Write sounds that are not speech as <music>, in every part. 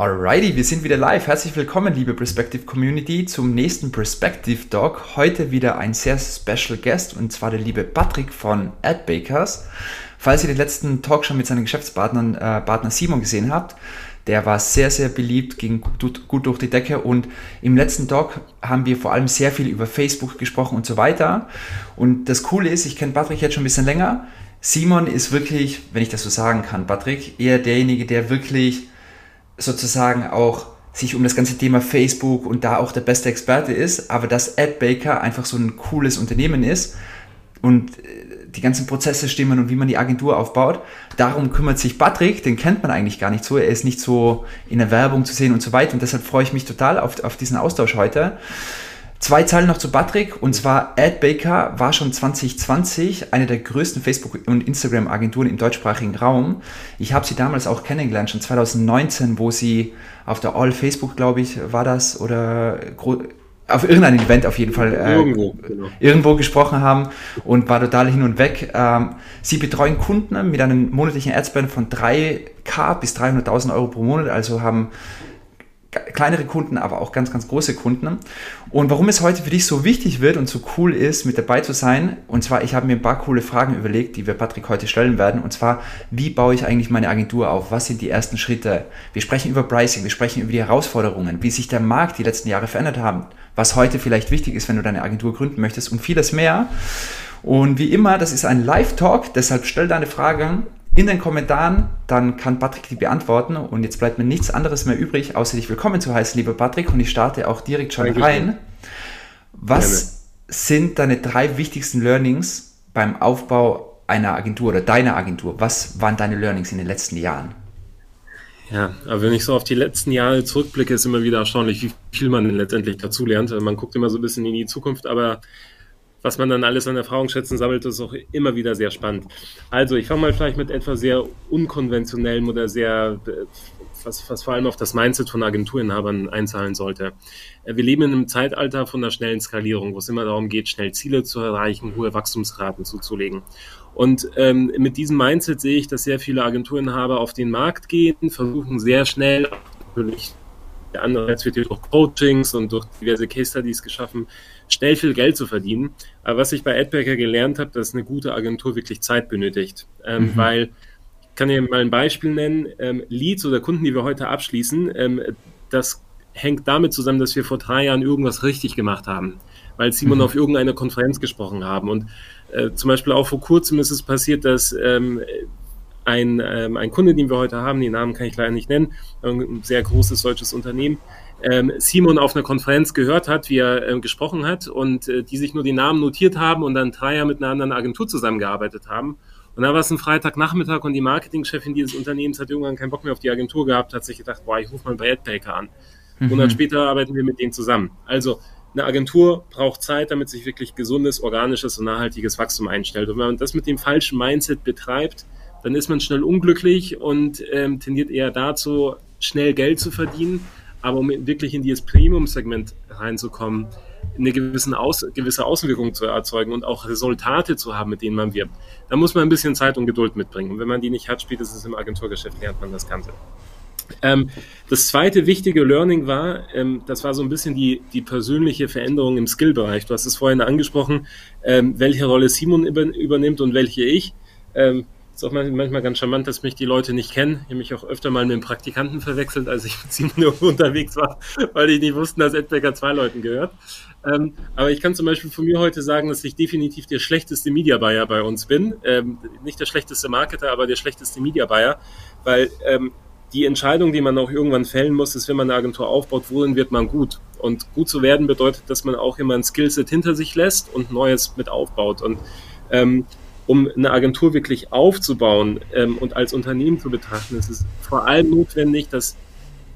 Alrighty, wir sind wieder live. Herzlich willkommen, liebe Perspective Community, zum nächsten Perspective Talk. Heute wieder ein sehr special Guest und zwar der liebe Patrick von AdBakers. Falls ihr den letzten Talk schon mit seinen Geschäftspartnern äh, Partner Simon gesehen habt, der war sehr, sehr beliebt, ging gut, gut durch die Decke und im letzten Talk haben wir vor allem sehr viel über Facebook gesprochen und so weiter. Und das Coole ist, ich kenne Patrick jetzt schon ein bisschen länger. Simon ist wirklich, wenn ich das so sagen kann, Patrick, eher derjenige, der wirklich sozusagen auch sich um das ganze Thema Facebook und da auch der beste Experte ist, aber dass AdBaker einfach so ein cooles Unternehmen ist und äh, die ganzen Prozesse stimmen und wie man die Agentur aufbaut. Darum kümmert sich Patrick, den kennt man eigentlich gar nicht so, er ist nicht so in der Werbung zu sehen und so weiter und deshalb freue ich mich total auf, auf diesen Austausch heute. Zwei Zeilen noch zu Patrick und zwar AdBaker war schon 2020 eine der größten Facebook- und Instagram-Agenturen im deutschsprachigen Raum. Ich habe sie damals auch kennengelernt, schon 2019, wo sie auf der All Facebook, glaube ich, war das oder auf irgendeinem Event auf jeden Fall äh, irgendwo, genau. irgendwo gesprochen haben und war total hin und weg. Ähm, sie betreuen Kunden mit einem monatlichen Adspend von 3k bis 300.000 Euro pro Monat, also haben kleinere Kunden, aber auch ganz, ganz große Kunden. Und warum es heute für dich so wichtig wird und so cool ist, mit dabei zu sein, und zwar, ich habe mir ein paar coole Fragen überlegt, die wir Patrick heute stellen werden, und zwar, wie baue ich eigentlich meine Agentur auf? Was sind die ersten Schritte? Wir sprechen über Pricing, wir sprechen über die Herausforderungen, wie sich der Markt die letzten Jahre verändert haben, was heute vielleicht wichtig ist, wenn du deine Agentur gründen möchtest und vieles mehr. Und wie immer, das ist ein Live-Talk, deshalb stell deine Fragen in den Kommentaren, dann kann Patrick die beantworten. Und jetzt bleibt mir nichts anderes mehr übrig, außer dich willkommen zu heißen, lieber Patrick. Und ich starte auch direkt schon Dankeschön. rein. Was Gerne. sind deine drei wichtigsten Learnings beim Aufbau einer Agentur oder deiner Agentur? Was waren deine Learnings in den letzten Jahren? Ja, aber wenn ich so auf die letzten Jahre zurückblicke, ist immer wieder erstaunlich, wie viel man denn letztendlich dazu lernt. Man guckt immer so ein bisschen in die Zukunft, aber was man dann alles an Erfahrungsschätzen sammelt, ist auch immer wieder sehr spannend. Also ich fange mal vielleicht mit etwas sehr unkonventionellem oder sehr, was, was vor allem auf das Mindset von Agenturinhabern einzahlen sollte. Äh, wir leben in einem Zeitalter von einer schnellen Skalierung, wo es immer darum geht, schnell Ziele zu erreichen, hohe Wachstumsraten zuzulegen. Und ähm, mit diesem Mindset sehe ich, dass sehr viele Agenturinhaber auf den Markt gehen, versuchen sehr schnell, natürlich der andere wird hier durch Coachings und durch diverse Case Studies geschaffen, schnell viel Geld zu verdienen. Aber was ich bei Adbacker gelernt habe, dass eine gute Agentur wirklich Zeit benötigt. Ähm, mhm. Weil, ich kann dir mal ein Beispiel nennen, ähm, Leads oder Kunden, die wir heute abschließen, ähm, das hängt damit zusammen, dass wir vor drei Jahren irgendwas richtig gemacht haben, weil Simon mhm. auf irgendeiner Konferenz gesprochen haben. Und äh, zum Beispiel auch vor kurzem ist es passiert, dass ähm, ein, ähm, ein Kunde, den wir heute haben, den Namen kann ich leider nicht nennen, ein sehr großes deutsches Unternehmen, ähm, Simon auf einer Konferenz gehört hat, wie er äh, gesprochen hat und äh, die sich nur die Namen notiert haben und dann drei Jahre mit einer anderen Agentur zusammengearbeitet haben. Und dann war es ein Freitagnachmittag und die Marketingchefin dieses Unternehmens hat irgendwann keinen Bock mehr auf die Agentur gehabt, hat sich gedacht, boah, ich rufe mal bei AdBaker an. Mhm. Monat später arbeiten wir mit denen zusammen. Also eine Agentur braucht Zeit, damit sich wirklich gesundes, organisches und nachhaltiges Wachstum einstellt. Und wenn man das mit dem falschen Mindset betreibt, dann ist man schnell unglücklich und ähm, tendiert eher dazu, schnell Geld zu verdienen aber um wirklich in dieses Premium-Segment reinzukommen, eine gewisse, Aus, gewisse Außenwirkung zu erzeugen und auch Resultate zu haben, mit denen man wirbt, da muss man ein bisschen Zeit und Geduld mitbringen. Und wenn man die nicht hat, spielt es im Agenturgeschäft, lernt man das Ganze. Ähm, das zweite wichtige Learning war, ähm, das war so ein bisschen die, die persönliche Veränderung im Skillbereich. Du hast es vorhin angesprochen, ähm, welche Rolle Simon über, übernimmt und welche ich. Ist auch manchmal ganz charmant, dass mich die Leute nicht kennen. Ich habe mich auch öfter mal mit einem Praktikanten verwechselt, als ich mit Simon <laughs> unterwegs war, weil die nicht wussten, dass Edbecker zwei Leuten gehört. Ähm, aber ich kann zum Beispiel von mir heute sagen, dass ich definitiv der schlechteste Media Buyer bei uns bin. Ähm, nicht der schlechteste Marketer, aber der schlechteste Media Buyer, weil ähm, die Entscheidung, die man auch irgendwann fällen muss, ist, wenn man eine Agentur aufbaut, worin wird man gut? Und gut zu werden bedeutet, dass man auch immer ein Skillset hinter sich lässt und Neues mit aufbaut. Und ähm, um eine Agentur wirklich aufzubauen ähm, und als Unternehmen zu betrachten, ist es vor allem notwendig, dass,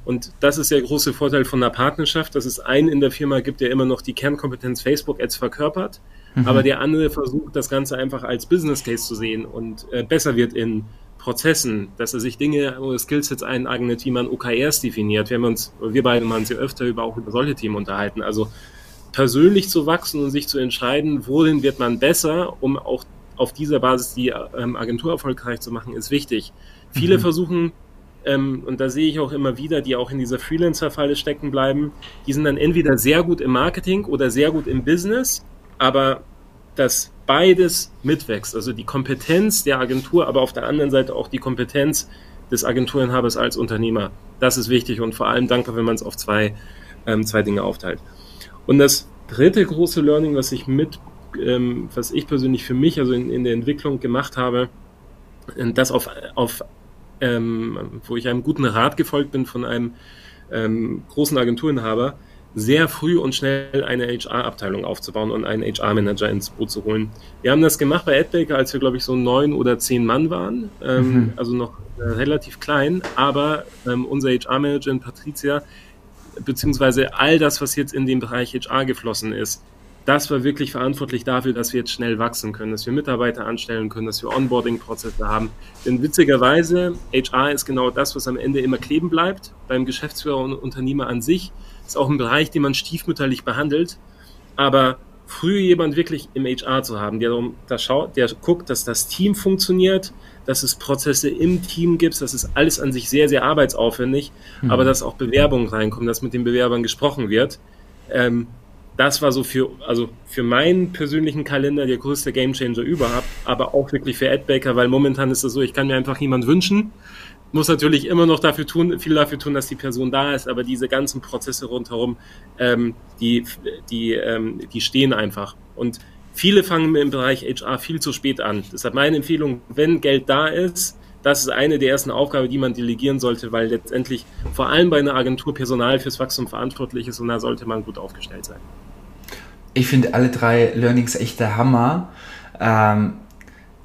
und das ist der große Vorteil von einer Partnerschaft, dass es einen in der Firma gibt, der immer noch die Kernkompetenz Facebook-Ads verkörpert, mhm. aber der andere versucht, das Ganze einfach als Business Case zu sehen und äh, besser wird in Prozessen, dass er sich Dinge oder Skillsets eineignet, wie man OKRs definiert. Wir haben uns, wir beide haben uns ja öfter über, auch über solche Themen unterhalten. Also persönlich zu wachsen und sich zu entscheiden, worin wird man besser, um auch auf dieser Basis die ähm, Agentur erfolgreich zu machen, ist wichtig. Viele mhm. versuchen ähm, und da sehe ich auch immer wieder, die auch in dieser Freelancer-Falle stecken bleiben, die sind dann entweder sehr gut im Marketing oder sehr gut im Business, aber dass beides mitwächst, also die Kompetenz der Agentur, aber auf der anderen Seite auch die Kompetenz des Agenturinhabers als Unternehmer. Das ist wichtig und vor allem dankbar, wenn man es auf zwei, ähm, zwei Dinge aufteilt. Und das dritte große Learning, was ich mit, ähm, was ich persönlich für mich, also in, in der Entwicklung gemacht habe, das auf, auf ähm, wo ich einem guten Rat gefolgt bin von einem ähm, großen Agenturinhaber, sehr früh und schnell eine HR-Abteilung aufzubauen und einen HR-Manager ins Boot zu holen. Wir haben das gemacht bei AdBaker, als wir, glaube ich, so neun oder zehn Mann waren, ähm, mhm. also noch äh, relativ klein, aber ähm, unser HR-Managerin Patricia, beziehungsweise all das, was jetzt in den Bereich HR geflossen ist, das war wirklich verantwortlich dafür, dass wir jetzt schnell wachsen können, dass wir Mitarbeiter anstellen können, dass wir Onboarding-Prozesse haben. Denn witzigerweise, HR ist genau das, was am Ende immer kleben bleibt. Beim Geschäftsführer und Unternehmer an sich ist auch ein Bereich, den man stiefmütterlich behandelt. Aber früh jemand wirklich im HR zu haben, der, der, schaut, der guckt, dass das Team funktioniert, dass es Prozesse im Team gibt, das ist alles an sich sehr, sehr arbeitsaufwendig, mhm. aber dass auch Bewerbungen reinkommen, dass mit den Bewerbern gesprochen wird. Ähm, das war so für, also für meinen persönlichen Kalender der größte Gamechanger überhaupt, aber auch wirklich für Adbaker, weil momentan ist es so, ich kann mir einfach jemand wünschen, muss natürlich immer noch dafür tun, viel dafür tun, dass die Person da ist, aber diese ganzen Prozesse rundherum, ähm, die, die, ähm, die stehen einfach. Und viele fangen im Bereich HR viel zu spät an. Deshalb meine Empfehlung, wenn Geld da ist, das ist eine der ersten Aufgaben, die man delegieren sollte, weil letztendlich vor allem bei einer Agentur Personal fürs Wachstum verantwortlich ist und da sollte man gut aufgestellt sein. Ich finde alle drei Learnings echt der Hammer. Ähm,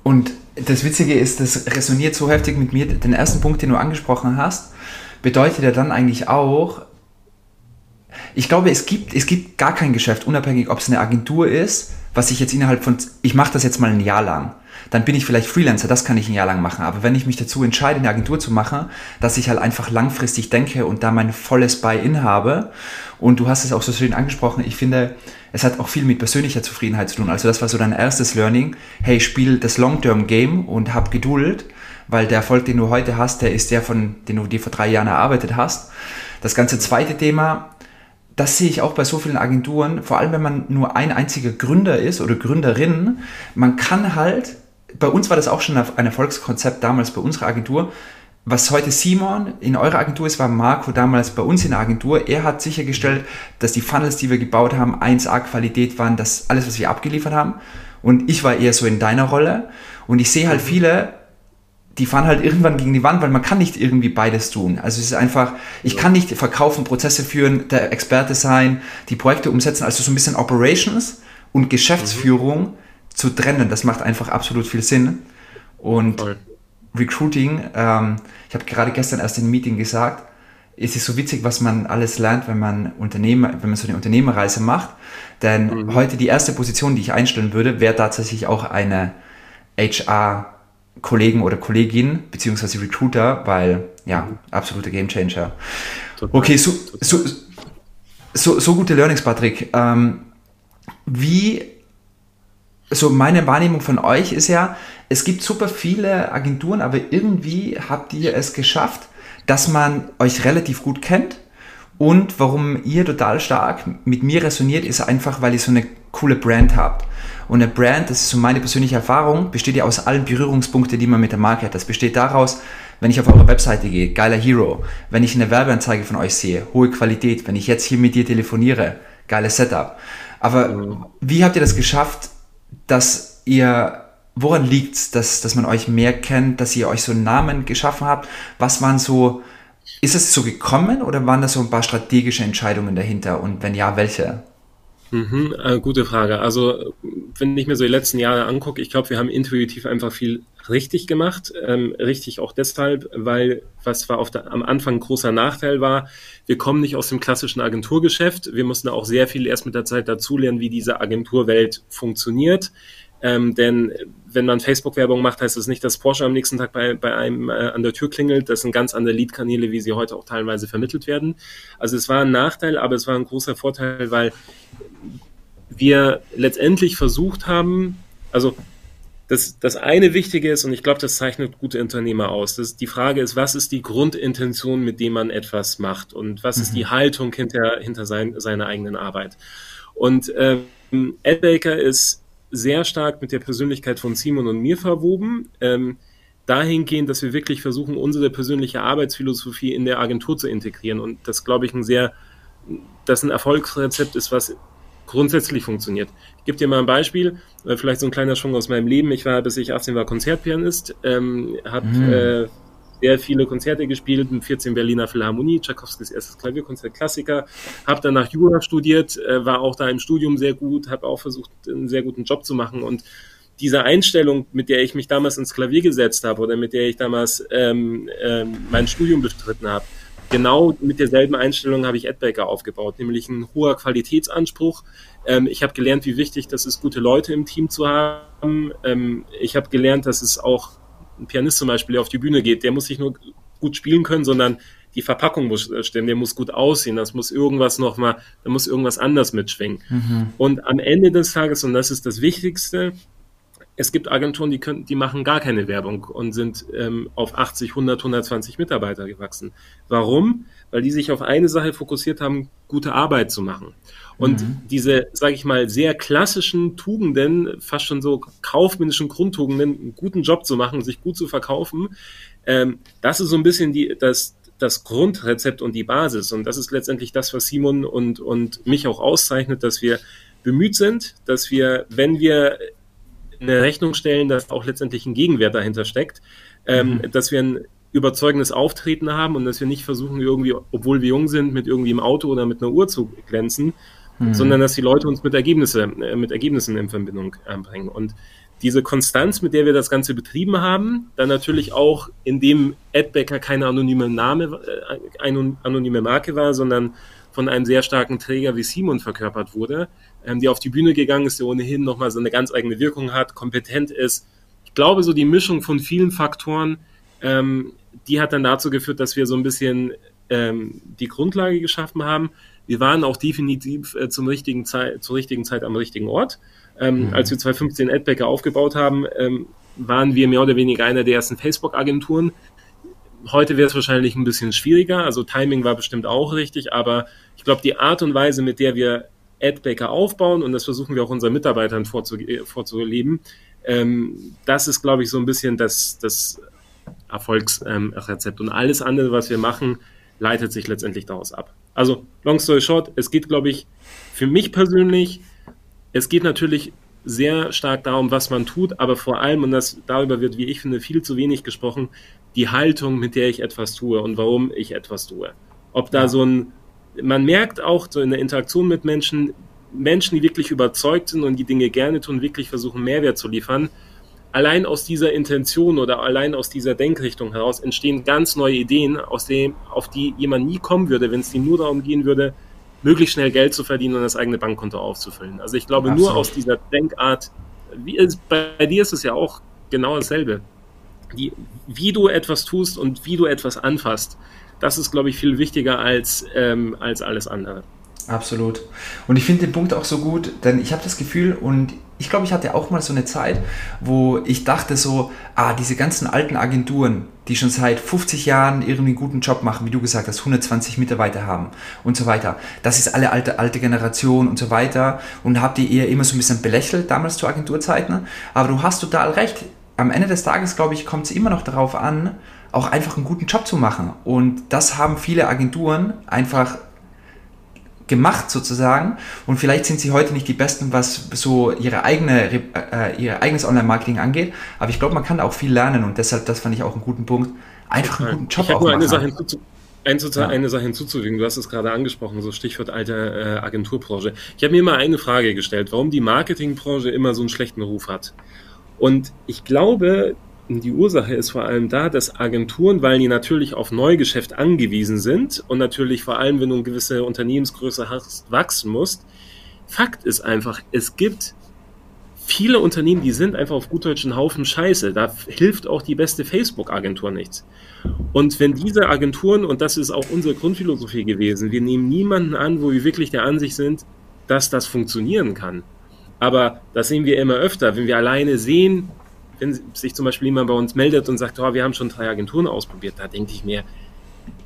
und das Witzige ist, das resoniert so heftig mit mir. Den ersten Punkt, den du angesprochen hast, bedeutet ja dann eigentlich auch, ich glaube, es gibt, es gibt gar kein Geschäft, unabhängig, ob es eine Agentur ist, was ich jetzt innerhalb von, ich mache das jetzt mal ein Jahr lang dann bin ich vielleicht Freelancer, das kann ich ein Jahr lang machen. Aber wenn ich mich dazu entscheide, eine Agentur zu machen, dass ich halt einfach langfristig denke und da mein volles Buy-in habe, und du hast es auch so schön angesprochen, ich finde, es hat auch viel mit persönlicher Zufriedenheit zu tun. Also das war so dein erstes Learning. Hey, spiel das Long-Term-Game und hab Geduld, weil der Erfolg, den du heute hast, der ist der, von, den du dir vor drei Jahren erarbeitet hast. Das ganze zweite Thema, das sehe ich auch bei so vielen Agenturen, vor allem wenn man nur ein einziger Gründer ist oder Gründerin, man kann halt bei uns war das auch schon ein Erfolgskonzept damals bei unserer Agentur. Was heute Simon in eurer Agentur ist, war Marco damals bei uns in der Agentur. Er hat sichergestellt, dass die Funnels, die wir gebaut haben, 1A Qualität waren, dass alles, was wir abgeliefert haben. Und ich war eher so in deiner Rolle. Und ich sehe halt viele, die fahren halt irgendwann gegen die Wand, weil man kann nicht irgendwie beides tun. Also es ist einfach, ich kann nicht verkaufen, Prozesse führen, der Experte sein, die Projekte umsetzen, also so ein bisschen Operations und Geschäftsführung. Mhm zu trennen. Das macht einfach absolut viel Sinn. Und Voll. Recruiting, ähm, ich habe gerade gestern erst in einem Meeting gesagt, es ist so witzig, was man alles lernt, wenn man Unternehmer, wenn man so eine Unternehmerreise macht. Denn mhm. heute die erste Position, die ich einstellen würde, wäre tatsächlich auch eine HR Kollegen oder Kollegin, beziehungsweise Recruiter, weil, ja, absoluter Gamechanger. Okay, so, so, so, so gute Learnings, Patrick. Ähm, wie so meine Wahrnehmung von euch ist ja, es gibt super viele Agenturen, aber irgendwie habt ihr es geschafft, dass man euch relativ gut kennt. Und warum ihr total stark mit mir resoniert, ist einfach, weil ihr so eine coole Brand habt. Und eine Brand, das ist so meine persönliche Erfahrung, besteht ja aus allen Berührungspunkten, die man mit der Marke hat. Das besteht daraus, wenn ich auf eure Webseite gehe, geiler Hero. Wenn ich eine Werbeanzeige von euch sehe, hohe Qualität. Wenn ich jetzt hier mit dir telefoniere, geiles Setup. Aber wie habt ihr das geschafft, dass ihr, woran liegt es, dass, dass man euch mehr kennt, dass ihr euch so einen Namen geschaffen habt? Was waren so, ist es so gekommen oder waren da so ein paar strategische Entscheidungen dahinter? Und wenn ja, welche? Mhm, äh, gute Frage. Also, wenn ich mir so die letzten Jahre angucke, ich glaube, wir haben intuitiv einfach viel richtig gemacht. Ähm, richtig auch deshalb, weil was war auf der, am Anfang ein großer Nachteil war, wir kommen nicht aus dem klassischen Agenturgeschäft. Wir mussten auch sehr viel erst mit der Zeit dazulernen, wie diese Agenturwelt funktioniert. Ähm, denn wenn man Facebook-Werbung macht, heißt das nicht, dass Porsche am nächsten Tag bei, bei einem äh, an der Tür klingelt. Das sind ganz andere Lead-Kanäle, wie sie heute auch teilweise vermittelt werden. Also es war ein Nachteil, aber es war ein großer Vorteil, weil wir letztendlich versucht haben, also das, das eine Wichtige ist, und ich glaube, das zeichnet gute Unternehmer aus, das, die Frage ist, was ist die Grundintention, mit dem man etwas macht und was mhm. ist die mhm. Haltung hinter, hinter sein, seiner eigenen Arbeit. Und ähm, Ed Baker ist sehr stark mit der Persönlichkeit von Simon und mir verwoben. Ähm, dahingehend, dass wir wirklich versuchen, unsere persönliche Arbeitsphilosophie in der Agentur zu integrieren. Und das, glaube ich, ein sehr, das ein Erfolgsrezept ist, was grundsätzlich funktioniert. Ich gebe dir mal ein Beispiel, äh, vielleicht so ein kleiner Schwung aus meinem Leben. Ich war, bis ich 18 war, Konzertpianist, ähm, habe mhm. äh, sehr viele Konzerte gespielt, mit 14 Berliner Philharmonie, Tchaikovskis erstes Klavierkonzert, Klassiker, habe danach Jura studiert, äh, war auch da im Studium sehr gut, habe auch versucht, einen sehr guten Job zu machen und diese Einstellung, mit der ich mich damals ins Klavier gesetzt habe oder mit der ich damals ähm, ähm, mein Studium bestritten habe, genau mit derselben Einstellung habe ich Edbaker aufgebaut, nämlich ein hoher Qualitätsanspruch. Ähm, ich habe gelernt, wie wichtig das ist, gute Leute im Team zu haben. Ähm, ich habe gelernt, dass es auch ein Pianist zum Beispiel, der auf die Bühne geht, der muss nicht nur gut spielen können, sondern die Verpackung muss stimmen, der muss gut aussehen, das muss irgendwas nochmal, da muss irgendwas anders mitschwingen. Mhm. Und am Ende des Tages, und das ist das Wichtigste, es gibt Agenturen, die, können, die machen gar keine Werbung und sind ähm, auf 80, 100, 120 Mitarbeiter gewachsen. Warum? Weil die sich auf eine Sache fokussiert haben, gute Arbeit zu machen. Und mhm. diese, sage ich mal, sehr klassischen Tugenden, fast schon so kaufmännischen Grundtugenden, einen guten Job zu machen, sich gut zu verkaufen, ähm, das ist so ein bisschen die, das, das Grundrezept und die Basis. Und das ist letztendlich das, was Simon und, und mich auch auszeichnet, dass wir bemüht sind, dass wir, wenn wir eine Rechnung stellen, dass auch letztendlich ein Gegenwert dahinter steckt, ähm, mhm. dass wir ein überzeugendes Auftreten haben und dass wir nicht versuchen, irgendwie, obwohl wir jung sind, mit irgendwie im Auto oder mit einer Uhr zu glänzen, mhm. sondern dass die Leute uns mit, Ergebnisse, äh, mit Ergebnissen in Verbindung äh, bringen. Und diese Konstanz, mit der wir das Ganze betrieben haben, dann natürlich auch, indem Adbacker keine anonyme Name, äh, eine anonyme Marke war, sondern von einem sehr starken Träger wie Simon verkörpert wurde, ähm, die auf die Bühne gegangen ist, der ohnehin nochmal so eine ganz eigene Wirkung hat, kompetent ist. Ich glaube, so die Mischung von vielen Faktoren, ähm, die hat dann dazu geführt, dass wir so ein bisschen ähm, die Grundlage geschaffen haben. Wir waren auch definitiv äh, zum richtigen Zeit, zur richtigen Zeit am richtigen Ort. Ähm, mhm. Als wir 2015 Adbacker aufgebaut haben, ähm, waren wir mehr oder weniger einer der ersten Facebook-Agenturen. Heute wäre es wahrscheinlich ein bisschen schwieriger. Also Timing war bestimmt auch richtig, aber ich glaube, die Art und Weise, mit der wir Adbacker aufbauen und das versuchen wir auch unseren Mitarbeitern vorzuleben. Ähm, das ist, glaube ich, so ein bisschen das, das Erfolgsrezept. und alles andere, was wir machen, leitet sich letztendlich daraus ab. Also, long story short, es geht, glaube ich, für mich persönlich, es geht natürlich sehr stark darum, was man tut, aber vor allem, und das darüber wird, wie ich finde, viel zu wenig gesprochen, die Haltung, mit der ich etwas tue und warum ich etwas tue. Ob da so ein man merkt auch so in der Interaktion mit Menschen, Menschen, die wirklich überzeugt sind und die Dinge gerne tun, wirklich versuchen, Mehrwert zu liefern. Allein aus dieser Intention oder allein aus dieser Denkrichtung heraus entstehen ganz neue Ideen, aus dem, auf die jemand nie kommen würde, wenn es ihm nur darum gehen würde, möglichst schnell Geld zu verdienen und das eigene Bankkonto aufzufüllen. Also ich glaube, Absolut. nur aus dieser Denkart, wie es, bei dir ist es ja auch genau dasselbe. Die, wie du etwas tust und wie du etwas anfasst, das ist, glaube ich, viel wichtiger als, ähm, als alles andere. Absolut. Und ich finde den Punkt auch so gut, denn ich habe das Gefühl und ich glaube, ich hatte auch mal so eine Zeit, wo ich dachte so, ah, diese ganzen alten Agenturen, die schon seit 50 Jahren irgendwie einen guten Job machen, wie du gesagt hast, 120 Mitarbeiter haben und so weiter. Das ist alle alte, alte Generation und so weiter und habe die eher immer so ein bisschen belächelt damals zu Agenturzeiten. Aber du hast total recht. Am Ende des Tages, glaube ich, kommt es immer noch darauf an, auch einfach einen guten Job zu machen. Und das haben viele Agenturen einfach gemacht sozusagen und vielleicht sind sie heute nicht die besten, was so ihre eigene äh, ihr eigenes Online-Marketing angeht, aber ich glaube, man kann auch viel lernen und deshalb, das fand ich auch einen guten Punkt, einfach einen guten Job ich auch nur machen. Eine Sache, hinzuzu ja. eine Sache hinzuzufügen, du hast es gerade angesprochen, so Stichwort alte äh, Agenturbranche. Ich habe mir mal eine Frage gestellt, warum die Marketingbranche immer so einen schlechten Ruf hat. Und ich glaube, die Ursache ist vor allem da, dass Agenturen, weil die natürlich auf Neugeschäft angewiesen sind und natürlich vor allem, wenn du eine gewisse Unternehmensgröße hast, wachsen musst, Fakt ist einfach, es gibt viele Unternehmen, die sind einfach auf gut deutschen Haufen Scheiße. Da hilft auch die beste Facebook-Agentur nichts. Und wenn diese Agenturen, und das ist auch unsere Grundphilosophie gewesen, wir nehmen niemanden an, wo wir wirklich der Ansicht sind, dass das funktionieren kann. Aber das sehen wir immer öfter, wenn wir alleine sehen, wenn sich zum Beispiel jemand bei uns meldet und sagt, oh, wir haben schon drei Agenturen ausprobiert, da denke ich mir,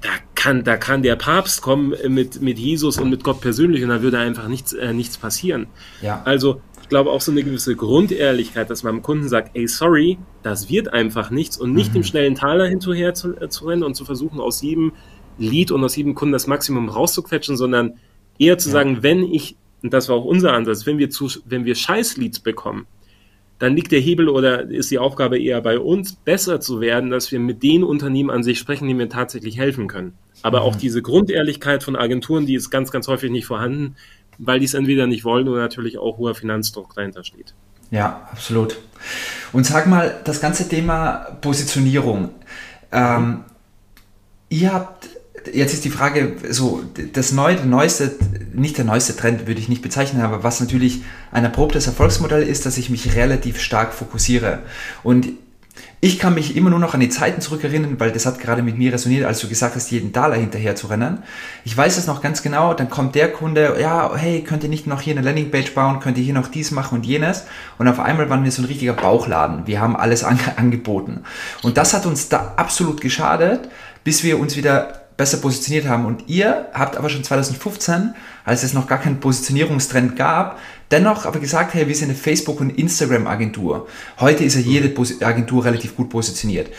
da kann, da kann der Papst kommen mit, mit Jesus und mit Gott persönlich und da würde einfach nichts, äh, nichts passieren. Ja. Also ich glaube auch so eine gewisse Grundehrlichkeit, dass man dem Kunden sagt, ey, sorry, das wird einfach nichts und nicht mhm. dem schnellen Taler hinterher zu, äh, zu rennen und zu versuchen, aus jedem Lied und aus jedem Kunden das Maximum rauszuquetschen, sondern eher zu ja. sagen, wenn ich, und das war auch unser Ansatz, wenn wir zu, wenn wir Scheißleads bekommen, dann liegt der Hebel oder ist die Aufgabe eher bei uns, besser zu werden, dass wir mit den Unternehmen an sich sprechen, die mir tatsächlich helfen können. Aber mhm. auch diese Grundehrlichkeit von Agenturen, die ist ganz, ganz häufig nicht vorhanden, weil die es entweder nicht wollen oder natürlich auch hoher Finanzdruck dahinter steht. Ja, absolut. Und sag mal, das ganze Thema Positionierung. Ähm, ihr habt jetzt ist die Frage, so das neue, der neueste, nicht der neueste Trend würde ich nicht bezeichnen, aber was natürlich ein erprobtes Erfolgsmodell ist, dass ich mich relativ stark fokussiere. Und ich kann mich immer nur noch an die Zeiten zurückerinnern, weil das hat gerade mit mir resoniert, als du gesagt hast, jeden Dollar hinterher zu rennen. Ich weiß es noch ganz genau, dann kommt der Kunde, ja, hey, könnt ihr nicht noch hier eine Landingpage bauen, könnt ihr hier noch dies machen und jenes. Und auf einmal waren wir so ein richtiger Bauchladen. Wir haben alles <laughs> an, angeboten. Und das hat uns da absolut geschadet, bis wir uns wieder besser positioniert haben. Und ihr habt aber schon 2015, als es noch gar keinen Positionierungstrend gab, dennoch aber gesagt, hey, wir sind eine Facebook- und Instagram-Agentur. Heute ist ja jede Agentur relativ gut positioniert.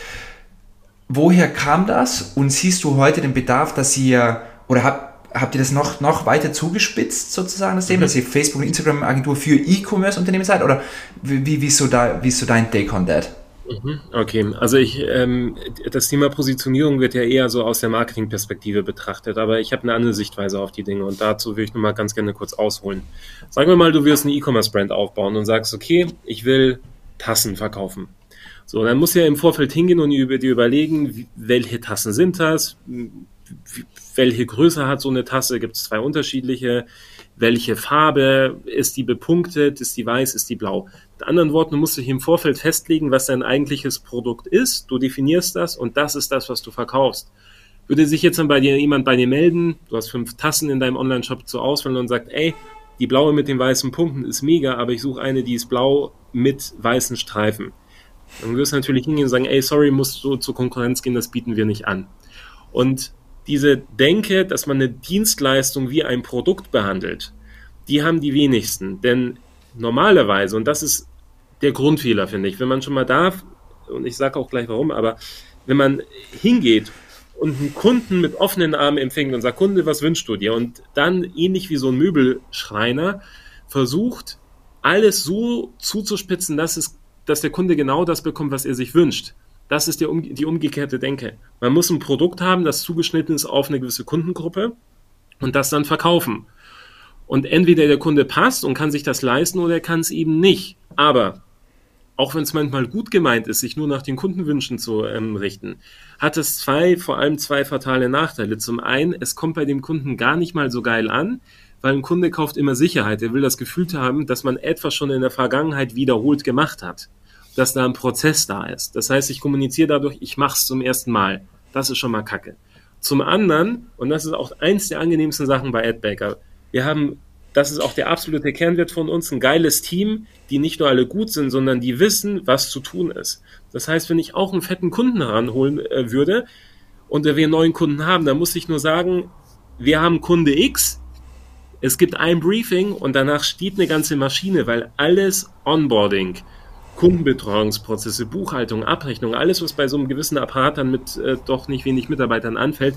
Woher kam das? Und siehst du heute den Bedarf, dass ihr, oder habt, habt ihr das noch, noch weiter zugespitzt, sozusagen, das Thema, mhm. dass ihr Facebook- und Instagram-Agentur für E-Commerce-Unternehmen seid? Oder wie, wie, ist so da, wie ist so dein Take on that? Mhm, okay, also ich, ähm, das Thema Positionierung wird ja eher so aus der Marketingperspektive betrachtet, aber ich habe eine andere Sichtweise auf die Dinge und dazu würde ich nochmal ganz gerne kurz ausholen. Sagen wir mal, du wirst eine E-Commerce-Brand aufbauen und sagst, okay, ich will Tassen verkaufen. So, dann musst du ja im Vorfeld hingehen und dir überlegen, welche Tassen sind das, welche Größe hat so eine Tasse, gibt es zwei unterschiedliche, welche Farbe, ist die bepunktet, ist die weiß, ist die blau. Mit anderen Worten, du musst dich im Vorfeld festlegen, was dein eigentliches Produkt ist, du definierst das und das ist das, was du verkaufst. Würde sich jetzt dann bei dir jemand bei dir melden, du hast fünf Tassen in deinem Online-Shop zur Auswahl und sagt, ey, die blaue mit den weißen Punkten ist mega, aber ich suche eine, die ist blau mit weißen Streifen. Dann wirst du natürlich hingehen und sagen, ey, sorry, musst du zur Konkurrenz gehen, das bieten wir nicht an. Und diese Denke, dass man eine Dienstleistung wie ein Produkt behandelt, die haben die wenigsten. Denn normalerweise, und das ist der Grundfehler, finde ich, wenn man schon mal darf, und ich sage auch gleich warum, aber wenn man hingeht und einen Kunden mit offenen Armen empfängt und sagt, Kunde, was wünschst du dir? Und dann ähnlich wie so ein Möbelschreiner versucht, alles so zuzuspitzen, dass, es, dass der Kunde genau das bekommt, was er sich wünscht. Das ist die, die umgekehrte Denke. Man muss ein Produkt haben, das zugeschnitten ist auf eine gewisse Kundengruppe und das dann verkaufen. Und entweder der Kunde passt und kann sich das leisten oder er kann es eben nicht. Aber auch wenn es manchmal gut gemeint ist, sich nur nach den Kundenwünschen zu ähm, richten, hat es zwei, vor allem zwei fatale Nachteile. Zum einen, es kommt bei dem Kunden gar nicht mal so geil an, weil ein Kunde kauft immer Sicherheit. Er will das Gefühl haben, dass man etwas schon in der Vergangenheit wiederholt gemacht hat dass da ein Prozess da ist. Das heißt, ich kommuniziere dadurch, ich mache es zum ersten Mal. Das ist schon mal Kacke. Zum anderen, und das ist auch eins der angenehmsten Sachen bei AdBaker, wir haben, das ist auch der absolute Kernwert von uns, ein geiles Team, die nicht nur alle gut sind, sondern die wissen, was zu tun ist. Das heißt, wenn ich auch einen fetten Kunden heranholen äh, würde und wir einen neuen Kunden haben, dann muss ich nur sagen, wir haben Kunde X, es gibt ein Briefing und danach steht eine ganze Maschine, weil alles Onboarding, Kundenbetreuungsprozesse, Buchhaltung, Abrechnung, alles, was bei so einem gewissen Apparat dann mit äh, doch nicht wenig Mitarbeitern anfällt,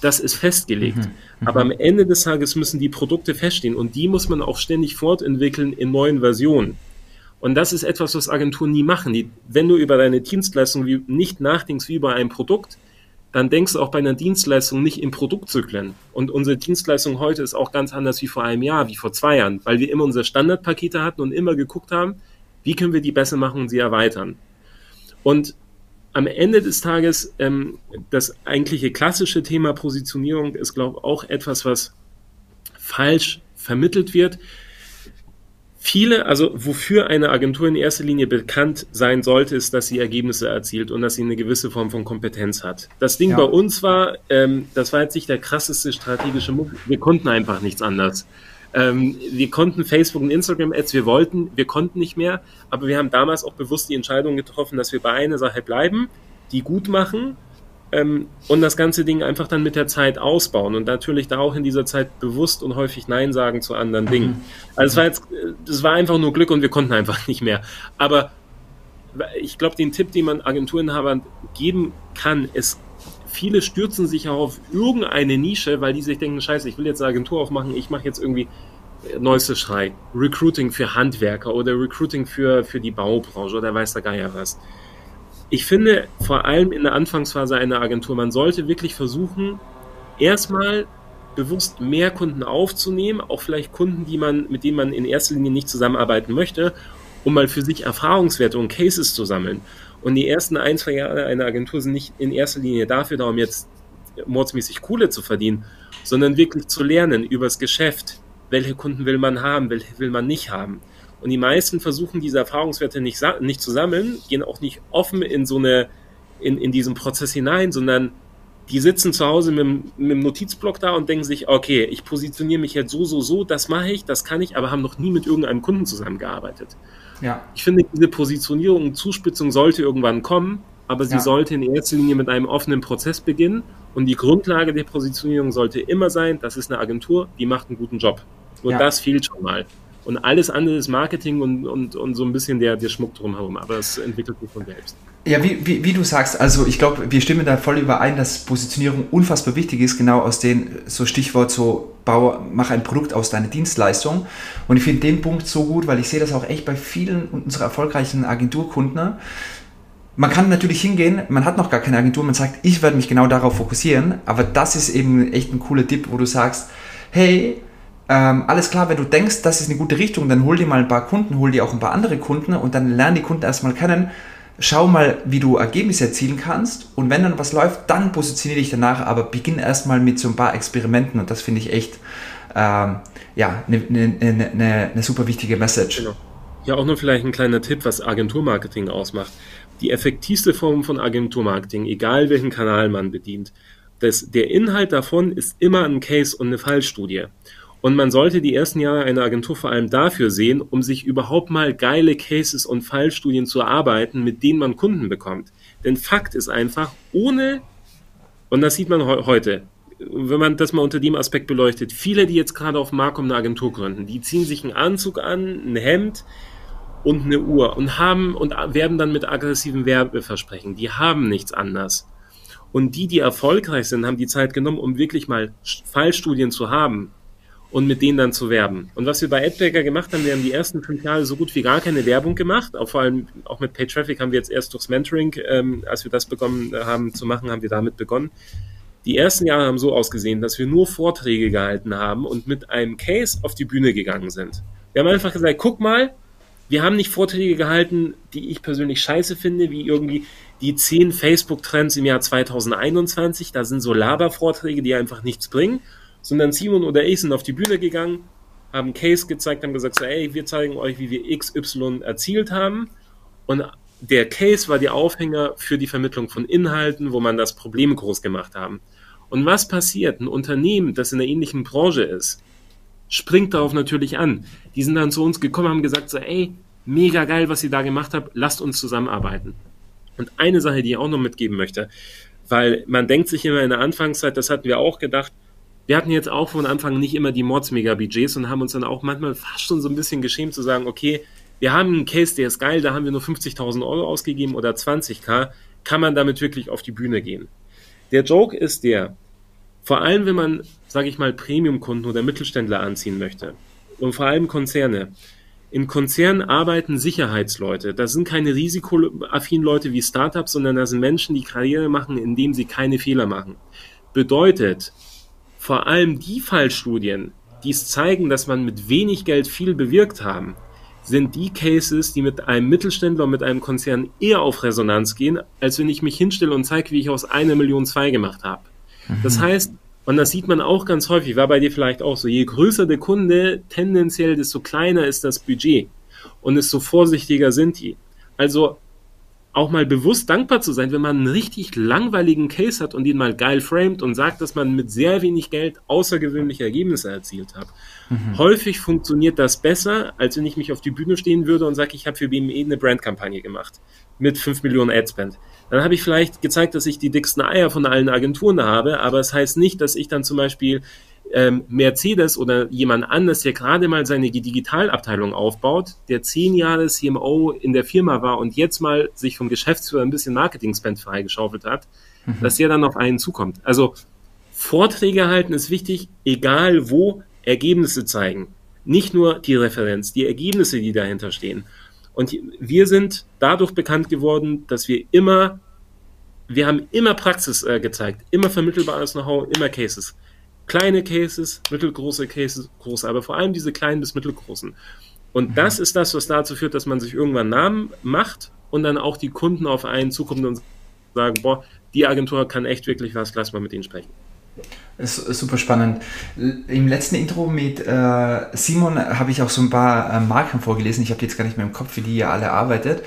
das ist festgelegt. Mhm. Mhm. Aber am Ende des Tages müssen die Produkte feststehen und die muss man auch ständig fortentwickeln in neuen Versionen. Und das ist etwas, was Agenturen nie machen. Die, wenn du über deine Dienstleistung wie, nicht nachdenkst wie über ein Produkt, dann denkst du auch bei einer Dienstleistung nicht in Produktzyklen. Und unsere Dienstleistung heute ist auch ganz anders wie vor einem Jahr, wie vor zwei Jahren, weil wir immer unsere Standardpakete hatten und immer geguckt haben, wie können wir die besser machen und sie erweitern? Und am Ende des Tages, ähm, das eigentliche klassische Thema Positionierung ist, glaube ich, auch etwas, was falsch vermittelt wird. Viele, also wofür eine Agentur in erster Linie bekannt sein sollte, ist, dass sie Ergebnisse erzielt und dass sie eine gewisse Form von Kompetenz hat. Das Ding ja. bei uns war, ähm, das war jetzt nicht der krasseste strategische Move, wir konnten einfach nichts anders. Ähm, wir konnten Facebook und Instagram-Ads, wir wollten, wir konnten nicht mehr, aber wir haben damals auch bewusst die Entscheidung getroffen, dass wir bei einer Sache bleiben, die gut machen ähm, und das ganze Ding einfach dann mit der Zeit ausbauen und natürlich da auch in dieser Zeit bewusst und häufig Nein sagen zu anderen. Dingen. Also es war jetzt, das war einfach nur Glück und wir konnten einfach <laughs> nicht mehr. Aber ich glaube, den Tipp, den man Agenturinhabern geben kann, ist, viele stürzen sich auch auf irgendeine Nische, weil die sich denken, scheiße, ich will jetzt eine Agentur aufmachen, ich mache jetzt irgendwie äh, neueste Schrei, Recruiting für Handwerker oder Recruiting für, für die Baubranche oder weiß der Geier was ich finde, vor allem in der Anfangsphase einer Agentur, man sollte wirklich versuchen, erstmal bewusst mehr Kunden aufzunehmen, auch vielleicht Kunden, die man, mit denen man in erster Linie nicht zusammenarbeiten möchte, um mal für sich Erfahrungswerte und Cases zu sammeln. Und die ersten ein, zwei Jahre einer Agentur sind nicht in erster Linie dafür da, um jetzt mordsmäßig Kohle zu verdienen, sondern wirklich zu lernen über das Geschäft. Welche Kunden will man haben, welche will man nicht haben. Und die meisten versuchen diese Erfahrungswerte nicht, nicht zu sammeln, gehen auch nicht offen in so eine, in, in diesen Prozess hinein, sondern die sitzen zu Hause mit, mit dem Notizblock da und denken sich, okay, ich positioniere mich jetzt so, so, so, das mache ich, das kann ich, aber haben noch nie mit irgendeinem Kunden zusammengearbeitet. Ja. Ich finde, diese Positionierung und Zuspitzung sollte irgendwann kommen, aber sie ja. sollte in erster Linie mit einem offenen Prozess beginnen und die Grundlage der Positionierung sollte immer sein, das ist eine Agentur, die macht einen guten Job. Und ja. das fehlt schon mal. Und alles andere ist Marketing und, und, und so ein bisschen der, der Schmuck drumherum. Aber es entwickelt sich von selbst. Ja, wie, wie, wie du sagst, also ich glaube, wir stimmen da voll überein, dass Positionierung unfassbar wichtig ist, genau aus den, so Stichwort so, bau, mach ein Produkt aus deiner Dienstleistung. Und ich finde den Punkt so gut, weil ich sehe das auch echt bei vielen unserer erfolgreichen Agenturkunden. Man kann natürlich hingehen, man hat noch gar keine Agentur, man sagt, ich werde mich genau darauf fokussieren, aber das ist eben echt ein cooler Tipp, wo du sagst, hey, ähm, alles klar, wenn du denkst, das ist eine gute Richtung, dann hol dir mal ein paar Kunden, hol dir auch ein paar andere Kunden und dann lern die Kunden erstmal kennen. Schau mal, wie du Ergebnisse erzielen kannst und wenn dann was läuft, dann positioniere dich danach, aber beginn erstmal mit so ein paar Experimenten und das finde ich echt ähm, ja, eine ne, ne, ne, super wichtige Message. Genau. Ja, auch noch vielleicht ein kleiner Tipp, was Agenturmarketing ausmacht. Die effektivste Form von Agenturmarketing, egal welchen Kanal man bedient, das, der Inhalt davon ist immer ein Case und eine Fallstudie. Und man sollte die ersten Jahre einer Agentur vor allem dafür sehen, um sich überhaupt mal geile Cases und Fallstudien zu erarbeiten, mit denen man Kunden bekommt. Denn Fakt ist einfach, ohne, und das sieht man heute, wenn man das mal unter dem Aspekt beleuchtet, viele, die jetzt gerade auf Markt eine Agentur gründen, die ziehen sich einen Anzug an, ein Hemd und eine Uhr und haben und werben dann mit aggressiven Werbeversprechen. Die haben nichts anders. Und die, die erfolgreich sind, haben die Zeit genommen, um wirklich mal Fallstudien zu haben, und mit denen dann zu werben. Und was wir bei AdBaker gemacht haben, wir haben die ersten fünf Jahre so gut wie gar keine Werbung gemacht. Auch vor allem auch mit Paid Traffic haben wir jetzt erst durchs Mentoring, ähm, als wir das begonnen haben zu machen, haben wir damit begonnen. Die ersten Jahre haben so ausgesehen, dass wir nur Vorträge gehalten haben und mit einem Case auf die Bühne gegangen sind. Wir haben einfach gesagt, guck mal, wir haben nicht Vorträge gehalten, die ich persönlich scheiße finde, wie irgendwie die zehn Facebook-Trends im Jahr 2021. Da sind so Labervorträge, die einfach nichts bringen sondern Simon oder ich sind auf die Bühne gegangen, haben Case gezeigt, haben gesagt, so, ey, wir zeigen euch, wie wir XY erzielt haben. Und der Case war der Aufhänger für die Vermittlung von Inhalten, wo man das Problem groß gemacht haben. Und was passiert? Ein Unternehmen, das in einer ähnlichen Branche ist, springt darauf natürlich an. Die sind dann zu uns gekommen, haben gesagt, so, ey, mega geil, was ihr da gemacht habt, lasst uns zusammenarbeiten. Und eine Sache, die ich auch noch mitgeben möchte, weil man denkt sich immer in der Anfangszeit, das hatten wir auch gedacht, wir hatten jetzt auch von Anfang nicht immer die Mods-Mega-Budgets und haben uns dann auch manchmal fast schon so ein bisschen geschämt zu sagen, okay, wir haben einen Case, der ist geil, da haben wir nur 50.000 Euro ausgegeben oder 20k, kann man damit wirklich auf die Bühne gehen? Der Joke ist der, vor allem wenn man, sage ich mal, Premium-Kunden oder Mittelständler anziehen möchte und vor allem Konzerne, in Konzernen arbeiten Sicherheitsleute. Das sind keine risikoaffinen Leute wie Startups, sondern das sind Menschen, die Karriere machen, indem sie keine Fehler machen. Bedeutet, vor allem die Fallstudien, die es zeigen, dass man mit wenig Geld viel bewirkt haben, sind die Cases, die mit einem Mittelständler und mit einem Konzern eher auf Resonanz gehen, als wenn ich mich hinstelle und zeige, wie ich aus einer Million zwei gemacht habe. Mhm. Das heißt, und das sieht man auch ganz häufig, war bei dir vielleicht auch so, je größer der Kunde, tendenziell, desto kleiner ist das Budget und desto vorsichtiger sind die. Also auch mal bewusst dankbar zu sein, wenn man einen richtig langweiligen Case hat und ihn mal geil framed und sagt, dass man mit sehr wenig Geld außergewöhnliche Ergebnisse erzielt hat. Mhm. Häufig funktioniert das besser, als wenn ich mich auf die Bühne stehen würde und sage, ich habe für BME eine Brandkampagne gemacht mit 5 Millionen Adspend. Dann habe ich vielleicht gezeigt, dass ich die dicksten Eier von allen Agenturen habe, aber es heißt nicht, dass ich dann zum Beispiel ähm, Mercedes oder jemand anders, der gerade mal seine Digitalabteilung aufbaut, der zehn Jahre CMO in der Firma war und jetzt mal sich vom Geschäftsführer ein bisschen Marketing-Spend freigeschaufelt hat, mhm. dass der dann auf einen zukommt. Also Vorträge halten ist wichtig, egal wo, Ergebnisse zeigen. Nicht nur die Referenz, die Ergebnisse, die dahinter stehen. Und wir sind dadurch bekannt geworden, dass wir immer, wir haben immer Praxis äh, gezeigt, immer vermittelbares Know-how, immer Cases kleine Cases, mittelgroße Cases, große, aber vor allem diese kleinen bis mittelgroßen. Und mhm. das ist das, was dazu führt, dass man sich irgendwann Namen macht und dann auch die Kunden auf einen zukommen und sagen, boah, die Agentur kann echt wirklich was, lass mal mit ihnen sprechen. Das ist super spannend. Im letzten Intro mit äh, Simon habe ich auch so ein paar äh, Marken vorgelesen. Ich habe jetzt gar nicht mehr im Kopf, wie die ihr alle arbeitet.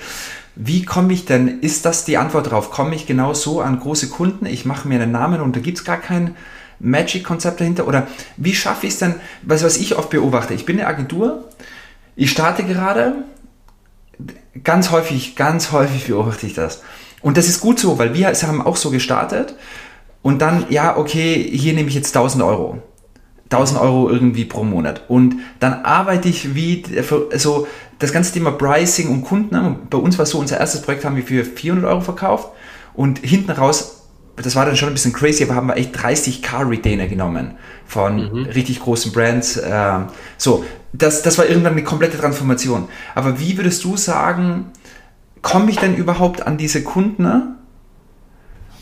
Wie komme ich denn, ist das die Antwort darauf? Komme ich genau so an große Kunden? Ich mache mir einen Namen und da gibt es gar keinen Magic-Konzept dahinter? Oder wie schaffe ich es denn, was, was ich oft beobachte? Ich bin eine Agentur, ich starte gerade, ganz häufig, ganz häufig beobachte ich das. Und das ist gut so, weil wir haben auch so gestartet und dann, ja, okay, hier nehme ich jetzt 1000 Euro. 1000 Euro irgendwie pro Monat. Und dann arbeite ich wie, so das ganze Thema Pricing und Kunden. Bei uns war so, unser erstes Projekt haben wir für 400 Euro verkauft und hinten raus das war dann schon ein bisschen crazy, aber haben wir echt 30 Car Retainer genommen von mhm. richtig großen Brands. Äh, so, das, das war irgendwann eine komplette Transformation. Aber wie würdest du sagen, komme ich denn überhaupt an diese Kunden?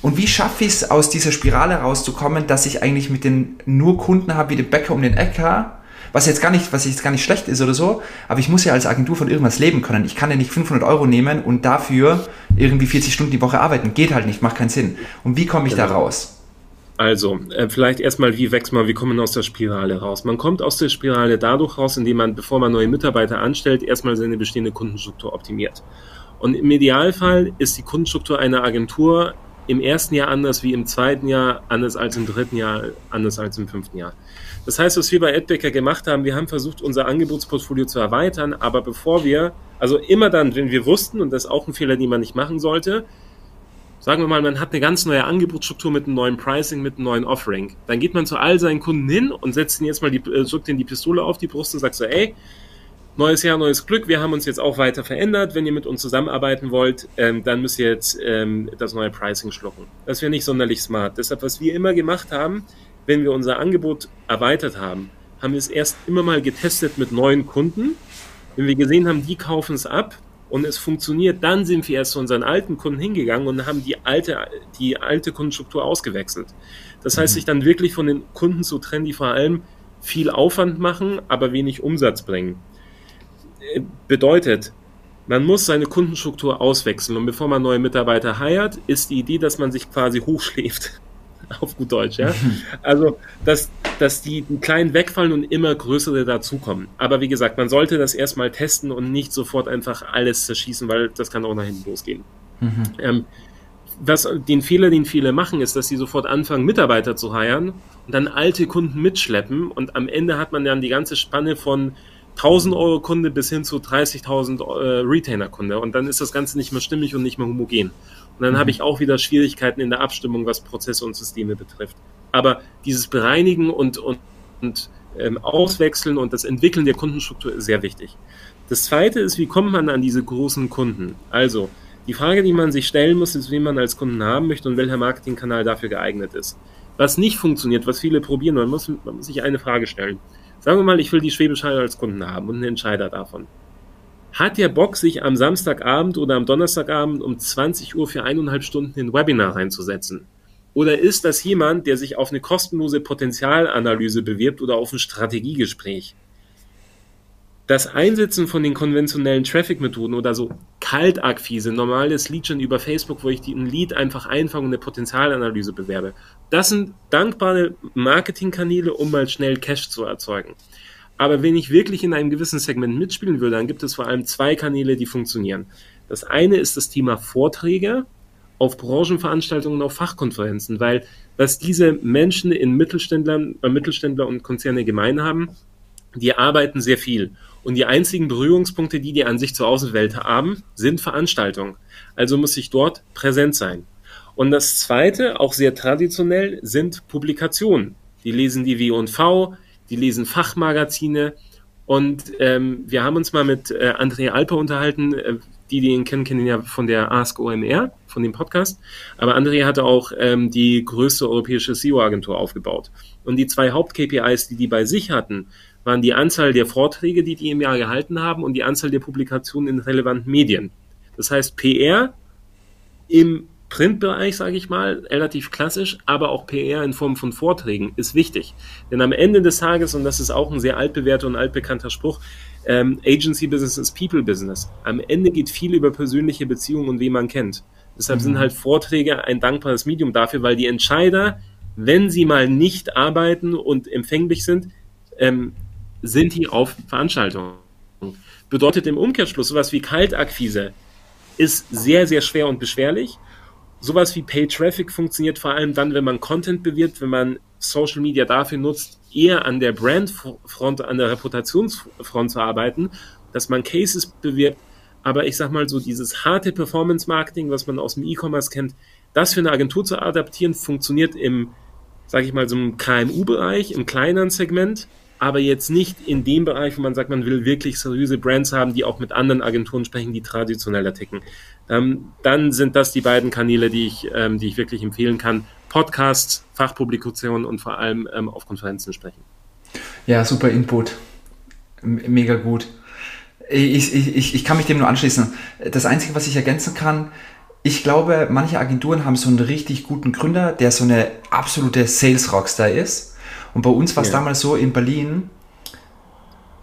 Und wie schaffe ich es, aus dieser Spirale rauszukommen, dass ich eigentlich mit den nur Kunden habe, wie den Bäcker um den Äcker, was jetzt gar nicht, was jetzt gar nicht schlecht ist oder so, aber ich muss ja als Agentur von irgendwas leben können. Ich kann ja nicht 500 Euro nehmen und dafür irgendwie 40 Stunden die Woche arbeiten. Geht halt nicht, macht keinen Sinn. Und wie komme ich genau. da raus? Also, äh, vielleicht erstmal, wie wächst man, wie kommt man aus der Spirale raus? Man kommt aus der Spirale dadurch raus, indem man, bevor man neue Mitarbeiter anstellt, erstmal seine bestehende Kundenstruktur optimiert. Und im Idealfall ist die Kundenstruktur einer Agentur im ersten Jahr anders wie im zweiten Jahr, anders als im dritten Jahr, anders als im fünften Jahr. Das heißt, was wir bei Edbecker gemacht haben, wir haben versucht, unser Angebotsportfolio zu erweitern, aber bevor wir, also immer dann, wenn wir wussten, und das ist auch ein Fehler, den man nicht machen sollte, sagen wir mal, man hat eine ganz neue Angebotsstruktur mit einem neuen Pricing, mit einem neuen Offering. Dann geht man zu all seinen Kunden hin und setzt ihnen jetzt mal die, äh, drückt ihnen die Pistole auf die Brust und sagt so, ey, neues Jahr, neues Glück, wir haben uns jetzt auch weiter verändert. Wenn ihr mit uns zusammenarbeiten wollt, ähm, dann müsst ihr jetzt ähm, das neue Pricing schlucken. Das wäre nicht sonderlich smart. Deshalb, was wir immer gemacht haben, wenn wir unser Angebot erweitert haben, haben wir es erst immer mal getestet mit neuen Kunden. Wenn wir gesehen haben, die kaufen es ab und es funktioniert, dann sind wir erst zu unseren alten Kunden hingegangen und haben die alte, die alte Kundenstruktur ausgewechselt. Das heißt, mhm. sich dann wirklich von den Kunden zu trennen, die vor allem viel Aufwand machen, aber wenig Umsatz bringen. Bedeutet, man muss seine Kundenstruktur auswechseln und bevor man neue Mitarbeiter heiert, ist die Idee, dass man sich quasi hochschläft. <laughs> auf gut Deutsch, ja. <laughs> Also, dass, dass die, die kleinen wegfallen und immer größere dazukommen. Aber wie gesagt, man sollte das erstmal testen und nicht sofort einfach alles zerschießen, weil das kann auch nach hinten losgehen. Mhm. Ähm, was, den Fehler, den viele machen, ist, dass sie sofort anfangen, Mitarbeiter zu heiern und dann alte Kunden mitschleppen und am Ende hat man dann die ganze Spanne von 1000 Euro Kunde bis hin zu 30.000 äh, Retainer Kunde und dann ist das Ganze nicht mehr stimmig und nicht mehr homogen. Und dann mhm. habe ich auch wieder Schwierigkeiten in der Abstimmung, was Prozesse und Systeme betrifft. Aber dieses Bereinigen und, und, und ähm, Auswechseln und das Entwickeln der Kundenstruktur ist sehr wichtig. Das zweite ist, wie kommt man an diese großen Kunden? Also, die Frage, die man sich stellen muss, ist, wen man als Kunden haben möchte und welcher Marketingkanal dafür geeignet ist. Was nicht funktioniert, was viele probieren, man muss, man muss sich eine Frage stellen. Sagen wir mal, ich will die Schwäbisch als Kunden haben und einen Entscheider davon. Hat der Bock, sich am Samstagabend oder am Donnerstagabend um 20 Uhr für eineinhalb Stunden in Webinar reinzusetzen? Oder ist das jemand, der sich auf eine kostenlose Potenzialanalyse bewirbt oder auf ein Strategiegespräch? Das Einsetzen von den konventionellen Traffic-Methoden oder so Kaltakquise, normales Lead-Gen über Facebook, wo ich ein Lead einfach einfange und eine Potenzialanalyse bewerbe, das sind dankbare Marketingkanäle, um mal schnell Cash zu erzeugen. Aber wenn ich wirklich in einem gewissen Segment mitspielen würde, dann gibt es vor allem zwei Kanäle, die funktionieren. Das eine ist das Thema Vorträge auf Branchenveranstaltungen, auf Fachkonferenzen, weil was diese Menschen in Mittelständlern, äh, Mittelständler und Konzerne gemein haben, die arbeiten sehr viel. Und die einzigen Berührungspunkte, die die an sich zur Außenwelt haben, sind Veranstaltungen. Also muss ich dort präsent sein. Und das zweite, auch sehr traditionell, sind Publikationen. Die lesen die W&V, die lesen Fachmagazine. Und ähm, wir haben uns mal mit äh, Andrea Alper unterhalten. Äh, die, die ihn kennen, kennen ihn ja von der Ask OMR, von dem Podcast. Aber Andrea hatte auch ähm, die größte europäische SEO-Agentur aufgebaut. Und die zwei Haupt-KPIs, die die bei sich hatten, waren die Anzahl der Vorträge, die die im Jahr gehalten haben und die Anzahl der Publikationen in relevanten Medien. Das heißt, PR im Printbereich, sage ich mal, relativ klassisch, aber auch PR in Form von Vorträgen ist wichtig. Denn am Ende des Tages, und das ist auch ein sehr altbewährter und altbekannter Spruch, ähm, Agency Business ist People Business. Am Ende geht viel über persönliche Beziehungen und wen man kennt. Deshalb mhm. sind halt Vorträge ein dankbares Medium dafür, weil die Entscheider, wenn sie mal nicht arbeiten und empfänglich sind, ähm, sind die auf Veranstaltungen. Bedeutet im Umkehrschluss sowas wie Kaltakquise ist sehr, sehr schwer und beschwerlich. Sowas wie Pay Traffic funktioniert vor allem dann, wenn man Content bewirbt, wenn man Social Media dafür nutzt, eher an der Brandfront, an der Reputationsfront zu arbeiten, dass man Cases bewirbt. Aber ich sag mal so, dieses harte Performance Marketing, was man aus dem E-Commerce kennt, das für eine Agentur zu adaptieren, funktioniert im, sage ich mal, so einem KMU-Bereich, im kleineren Segment aber jetzt nicht in dem Bereich, wo man sagt, man will wirklich seriöse Brands haben, die auch mit anderen Agenturen sprechen, die traditioneller ticken. Ähm, dann sind das die beiden Kanäle, die ich, ähm, die ich wirklich empfehlen kann. Podcasts, Fachpublikationen und vor allem ähm, auf Konferenzen sprechen. Ja, super Input. Mega gut. Ich, ich, ich, ich kann mich dem nur anschließen. Das Einzige, was ich ergänzen kann, ich glaube, manche Agenturen haben so einen richtig guten Gründer, der so eine absolute Sales-Rockstar ist und bei uns war es ja. damals so in Berlin,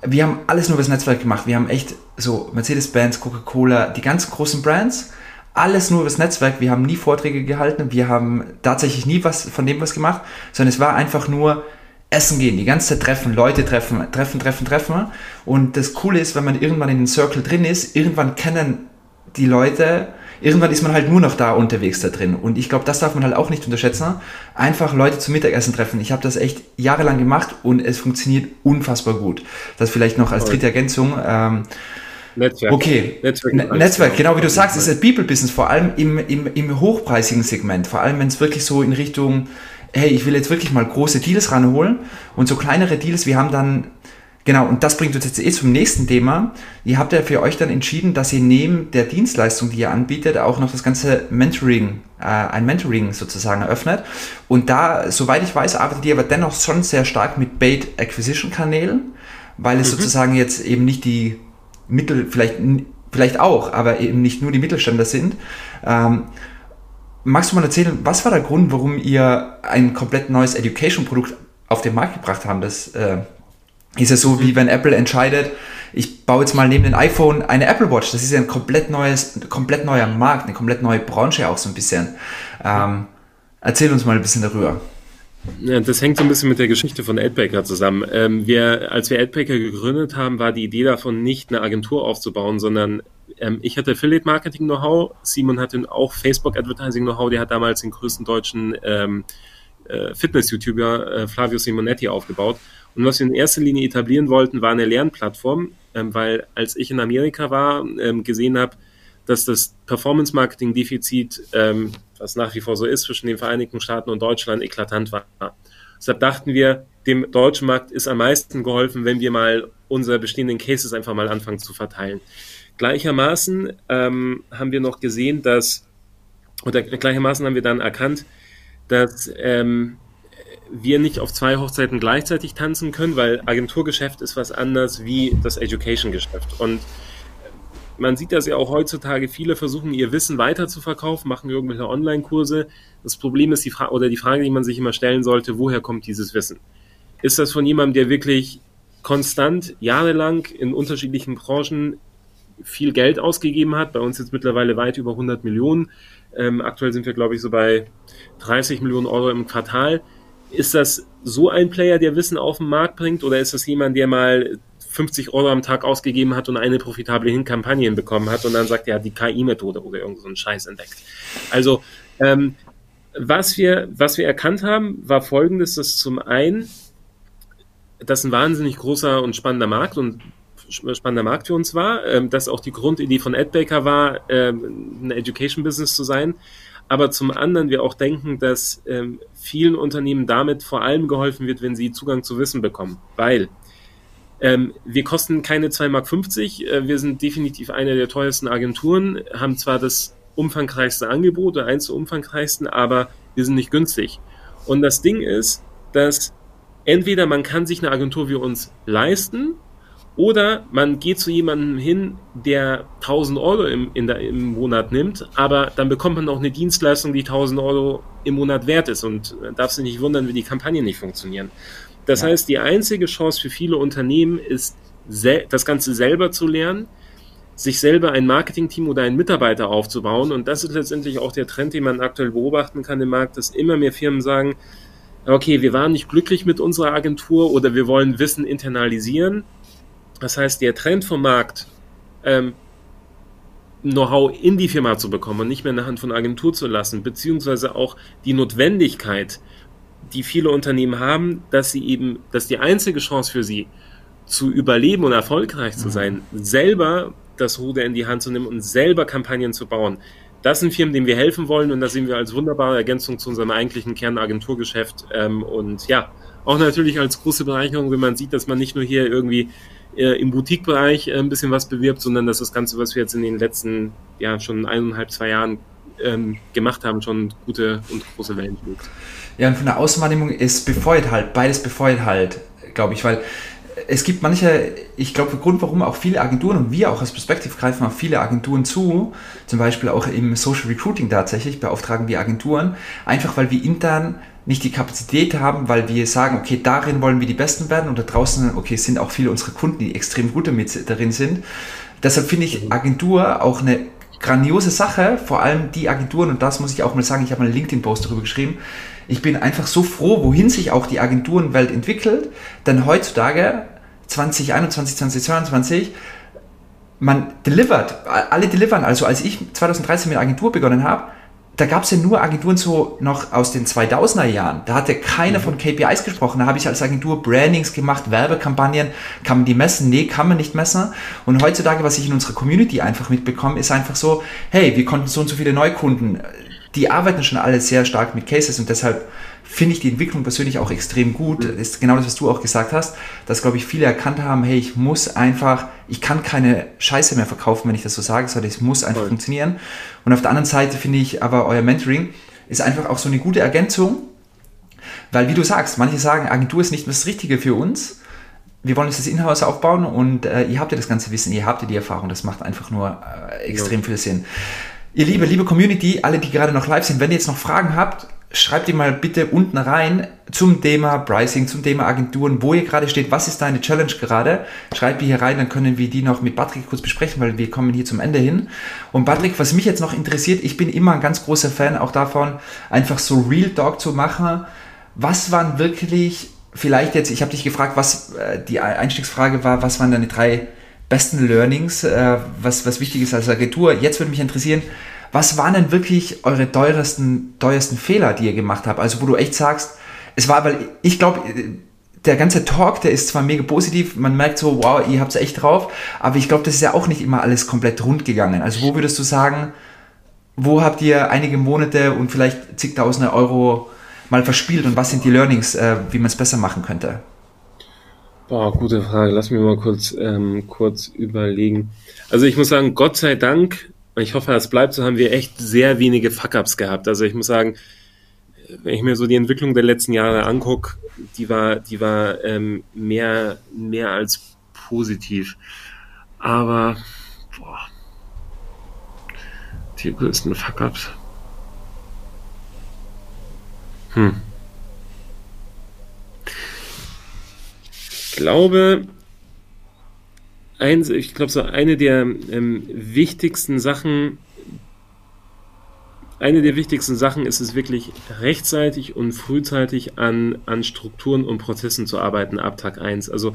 wir haben alles nur über das Netzwerk gemacht. Wir haben echt so Mercedes-Benz, Coca-Cola, die ganzen großen Brands, alles nur über das Netzwerk. Wir haben nie Vorträge gehalten, wir haben tatsächlich nie was von dem was gemacht, sondern es war einfach nur essen gehen, die ganze Zeit treffen, Leute treffen, treffen, treffen, treffen. Und das Coole ist, wenn man irgendwann in den Circle drin ist, irgendwann kennen die Leute irgendwann ist man halt nur noch da unterwegs da drin. Und ich glaube, das darf man halt auch nicht unterschätzen. Einfach Leute zum Mittagessen treffen. Ich habe das echt jahrelang gemacht und es funktioniert unfassbar gut. Das vielleicht noch als dritte Ergänzung. Ähm, Netzwerk. Okay, Netzwerk, ne Netzwerk genau wie du sagst, ist ein People-Business, vor allem im, im, im hochpreisigen Segment. Vor allem, wenn es wirklich so in Richtung, hey, ich will jetzt wirklich mal große Deals ranholen und so kleinere Deals, wir haben dann Genau, und das bringt uns jetzt eh zum nächsten Thema. Ihr habt ja für euch dann entschieden, dass ihr neben der Dienstleistung, die ihr anbietet, auch noch das ganze Mentoring, äh, ein Mentoring sozusagen eröffnet. Und da, soweit ich weiß, arbeitet ihr aber dennoch schon sehr stark mit Bait Acquisition Kanälen, weil es mhm. sozusagen jetzt eben nicht die Mittel, vielleicht, vielleicht auch, aber eben nicht nur die Mittelständler sind. Ähm, magst du mal erzählen, was war der Grund, warum ihr ein komplett neues Education-Produkt auf den Markt gebracht habt, das äh, ist es so, wie wenn Apple entscheidet, ich baue jetzt mal neben dem iPhone eine Apple Watch. Das ist ja ein komplett neues, komplett neuer Markt, eine komplett neue Branche auch so ein bisschen. Ähm, erzähl uns mal ein bisschen darüber. Ja, das hängt so ein bisschen mit der Geschichte von AdBaker zusammen. Ähm, wir, als wir AdBaker gegründet haben, war die Idee davon, nicht eine Agentur aufzubauen, sondern ähm, ich hatte Affiliate Marketing Know-how, Simon hatte auch Facebook Advertising Know-how, der hat damals den größten deutschen ähm, äh, Fitness-YouTuber äh, Flavio Simonetti aufgebaut. Und was wir in erster Linie etablieren wollten, war eine Lernplattform, ähm, weil als ich in Amerika war, ähm, gesehen habe, dass das Performance-Marketing-Defizit, ähm, was nach wie vor so ist, zwischen den Vereinigten Staaten und Deutschland eklatant war. Deshalb dachten wir, dem deutschen Markt ist am meisten geholfen, wenn wir mal unsere bestehenden Cases einfach mal anfangen zu verteilen. Gleichermaßen ähm, haben wir noch gesehen, dass, oder gleichermaßen haben wir dann erkannt, dass ähm, wir nicht auf zwei Hochzeiten gleichzeitig tanzen können, weil Agenturgeschäft ist was anderes wie das Education-Geschäft. Und man sieht das ja auch heutzutage, viele versuchen ihr Wissen weiter zu verkaufen, machen irgendwelche Online-Kurse. Das Problem ist die Frage, oder die Frage, die man sich immer stellen sollte, woher kommt dieses Wissen? Ist das von jemandem, der wirklich konstant jahrelang in unterschiedlichen Branchen viel Geld ausgegeben hat, bei uns jetzt mittlerweile weit über 100 Millionen. Ähm, aktuell sind wir, glaube ich, so bei 30 Millionen Euro im Quartal ist das so ein Player, der Wissen auf den Markt bringt, oder ist das jemand, der mal 50 Euro am Tag ausgegeben hat und eine profitable Kampagne bekommen hat und dann sagt, er die KI-Methode oder irgend so einen Scheiß entdeckt. Also, ähm, was wir, was wir erkannt haben, war folgendes, dass zum einen, das ein wahnsinnig großer und spannender Markt und spannender Markt für uns war, ähm, dass auch die Grundidee von AdBaker war, ähm, ein Education-Business zu sein, aber zum anderen wir auch denken, dass ähm, vielen Unternehmen damit vor allem geholfen wird, wenn sie Zugang zu Wissen bekommen, weil ähm, wir kosten keine 2,50 Mark, äh, wir sind definitiv eine der teuersten Agenturen, haben zwar das umfangreichste Angebot, eins der umfangreichsten, aber wir sind nicht günstig. Und das Ding ist, dass entweder man kann sich eine Agentur wie uns leisten oder man geht zu jemandem hin, der 1000 Euro im, der, im Monat nimmt, aber dann bekommt man auch eine Dienstleistung, die 1000 Euro im Monat wert ist und darf sich nicht wundern, wie die Kampagnen nicht funktionieren. Das ja. heißt, die einzige Chance für viele Unternehmen ist, das Ganze selber zu lernen, sich selber ein Marketingteam oder einen Mitarbeiter aufzubauen. Und das ist letztendlich auch der Trend, den man aktuell beobachten kann im Markt, dass immer mehr Firmen sagen, okay, wir waren nicht glücklich mit unserer Agentur oder wir wollen Wissen internalisieren. Das heißt, der Trend vom Markt, ähm, Know-how in die Firma zu bekommen und nicht mehr in der Hand von Agentur zu lassen, beziehungsweise auch die Notwendigkeit, die viele Unternehmen haben, dass sie eben, dass die einzige Chance für sie zu überleben und erfolgreich zu mhm. sein, selber das Ruder in die Hand zu nehmen und selber Kampagnen zu bauen. Das sind Firmen, denen wir helfen wollen und das sehen wir als wunderbare Ergänzung zu unserem eigentlichen Kernagenturgeschäft ähm, und ja, auch natürlich als große Bereicherung, wenn man sieht, dass man nicht nur hier irgendwie äh, im Boutique-Bereich äh, ein bisschen was bewirbt, sondern dass das Ganze, was wir jetzt in den letzten, ja, schon eineinhalb, zwei Jahren ähm, gemacht haben, schon gute und große Wellen schlägt. Ja, und von der Außenwahrnehmung ist befeuert halt, beides befeuert halt, glaube ich, weil es gibt manche, ich glaube, der Grund, warum auch viele Agenturen und wir auch als Perspektive greifen auf viele Agenturen zu, zum Beispiel auch im Social Recruiting tatsächlich, beauftragen wir Agenturen, einfach weil wir intern nicht die Kapazität haben, weil wir sagen, okay, darin wollen wir die Besten werden und da draußen, okay, sind auch viele unserer Kunden, die extrem gut damit darin sind. Deshalb finde ich Agentur auch eine grandiose Sache, vor allem die Agenturen, und das muss ich auch mal sagen, ich habe mal einen LinkedIn-Post darüber geschrieben, ich bin einfach so froh, wohin sich auch die Agenturenwelt entwickelt, denn heutzutage, 2021, 2022, man delivert, alle delivern. Also als ich 2013 mit Agentur begonnen habe, da gab es ja nur Agenturen so noch aus den 2000er Jahren. Da hatte keiner mhm. von KPIs gesprochen. Da habe ich als Agentur Brandings gemacht, Werbekampagnen. Kann man die messen? Nee, kann man nicht messen. Und heutzutage, was ich in unserer Community einfach mitbekomme, ist einfach so, hey, wir konnten so und so viele Neukunden die arbeiten schon alle sehr stark mit Cases und deshalb finde ich die Entwicklung persönlich auch extrem gut. Das ist genau das, was du auch gesagt hast, dass, glaube ich, viele erkannt haben, hey, ich muss einfach, ich kann keine Scheiße mehr verkaufen, wenn ich das so sage, sondern es muss einfach Voll. funktionieren. Und auf der anderen Seite finde ich aber euer Mentoring ist einfach auch so eine gute Ergänzung, weil wie du sagst, manche sagen, Agentur ist nicht das Richtige für uns. Wir wollen uns das Inhouse aufbauen und äh, ihr habt ja das ganze Wissen, ihr habt ja die Erfahrung, das macht einfach nur äh, extrem ja. viel Sinn. Ihr liebe, liebe Community, alle, die gerade noch live sind, wenn ihr jetzt noch Fragen habt, schreibt die mal bitte unten rein zum Thema Pricing, zum Thema Agenturen, wo ihr gerade steht, was ist deine Challenge gerade? Schreibt die hier rein, dann können wir die noch mit Patrick kurz besprechen, weil wir kommen hier zum Ende hin. Und Patrick, was mich jetzt noch interessiert, ich bin immer ein ganz großer Fan auch davon, einfach so Real Talk zu machen. Was waren wirklich, vielleicht jetzt, ich habe dich gefragt, was äh, die Einstiegsfrage war, was waren deine drei besten Learnings, äh, was, was wichtig ist als Agentur. Jetzt würde mich interessieren, was waren denn wirklich eure teuersten, teuersten Fehler, die ihr gemacht habt? Also wo du echt sagst, es war, weil ich glaube, der ganze Talk, der ist zwar mega positiv, man merkt so, wow, ihr habt es echt drauf, aber ich glaube, das ist ja auch nicht immer alles komplett rund gegangen. Also wo würdest du sagen, wo habt ihr einige Monate und vielleicht zigtausende Euro mal verspielt und was sind die Learnings, äh, wie man es besser machen könnte? Boah, gute Frage. Lass mich mal kurz, ähm, kurz überlegen. Also ich muss sagen, Gott sei Dank, ich hoffe, es bleibt so, haben wir echt sehr wenige Fuck-Ups gehabt. Also ich muss sagen, wenn ich mir so die Entwicklung der letzten Jahre angucke, die war, die war ähm, mehr, mehr als positiv. Aber, boah, die größten Fuck-Ups. Hm. glaube, ein, ich glaube, so eine der ähm, wichtigsten Sachen, eine der wichtigsten Sachen ist es wirklich rechtzeitig und frühzeitig an, an Strukturen und Prozessen zu arbeiten ab Tag 1. Also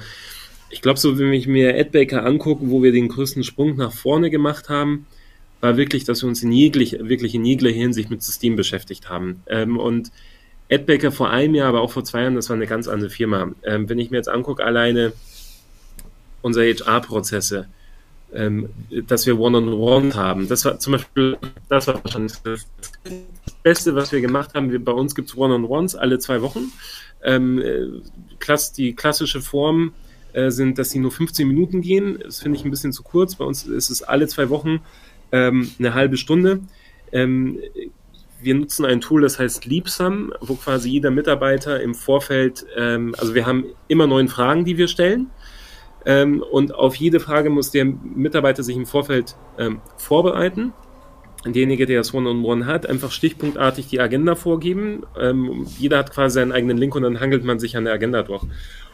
ich glaube, so, wenn ich mir Ed Baker angucke, wo wir den größten Sprung nach vorne gemacht haben, war wirklich, dass wir uns in jeglich, wirklich in jeglicher Hinsicht mit System beschäftigt haben. Ähm, und Ed Baker vor einem Jahr, aber auch vor zwei Jahren, das war eine ganz andere Firma. Ähm, wenn ich mir jetzt angucke, alleine unsere HR-Prozesse, ähm, dass wir One-on-One -on -One haben. Das war zum Beispiel, das war wahrscheinlich das Beste, was wir gemacht haben. Wir, bei uns gibt es One-on-Ones alle zwei Wochen. Ähm, äh, klass, die klassische Form äh, sind, dass sie nur 15 Minuten gehen. Das finde ich ein bisschen zu kurz. Bei uns ist es alle zwei Wochen ähm, eine halbe Stunde. Ähm, wir nutzen ein Tool, das heißt Leapsum, wo quasi jeder Mitarbeiter im Vorfeld, ähm, also wir haben immer neun Fragen, die wir stellen. Ähm, und auf jede Frage muss der Mitarbeiter sich im Vorfeld ähm, vorbereiten. Derjenige, der das One-on-One -on -One hat, einfach stichpunktartig die Agenda vorgeben. Ähm, jeder hat quasi seinen eigenen Link und dann hangelt man sich an der Agenda durch.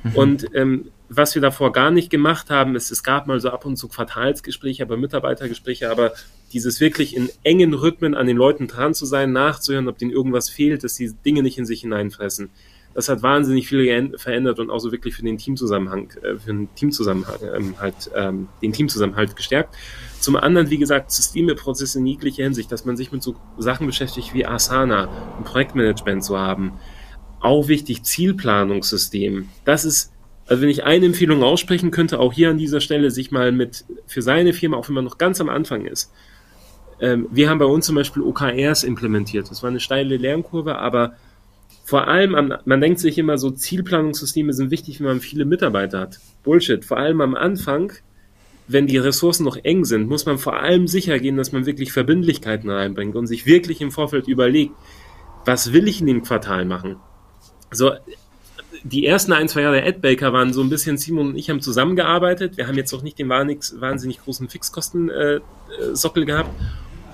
Mhm. Und ähm, was wir davor gar nicht gemacht haben, ist, es gab mal so ab und zu Quartalsgespräche, aber Mitarbeitergespräche, aber dieses wirklich in engen Rhythmen an den Leuten dran zu sein, nachzuhören, ob denen irgendwas fehlt, dass die Dinge nicht in sich hineinfressen das hat wahnsinnig viel verändert und auch so wirklich für den Teamzusammenhang, äh, für den Teamzusammenhang ähm, halt, ähm, den Teamzusammenhalt gestärkt. Zum anderen, wie gesagt, Systemeprozesse in jeglicher Hinsicht, dass man sich mit so Sachen beschäftigt wie Asana, ein Projektmanagement zu haben. Auch wichtig, Zielplanungssystem. Das ist, also wenn ich eine Empfehlung aussprechen könnte, auch hier an dieser Stelle, sich mal mit für seine Firma, auch wenn man noch ganz am Anfang ist, ähm, wir haben bei uns zum Beispiel OKRs implementiert. Das war eine steile Lernkurve, aber vor allem, am, man denkt sich immer so, Zielplanungssysteme sind wichtig, wenn man viele Mitarbeiter hat. Bullshit. Vor allem am Anfang, wenn die Ressourcen noch eng sind, muss man vor allem sicher gehen, dass man wirklich Verbindlichkeiten reinbringt und sich wirklich im Vorfeld überlegt, was will ich in dem Quartal machen? So, die ersten ein, zwei Jahre der AdBaker waren so ein bisschen, Simon und ich haben zusammengearbeitet. Wir haben jetzt auch nicht den wahnsinnig großen Fixkosten-Sockel äh, gehabt.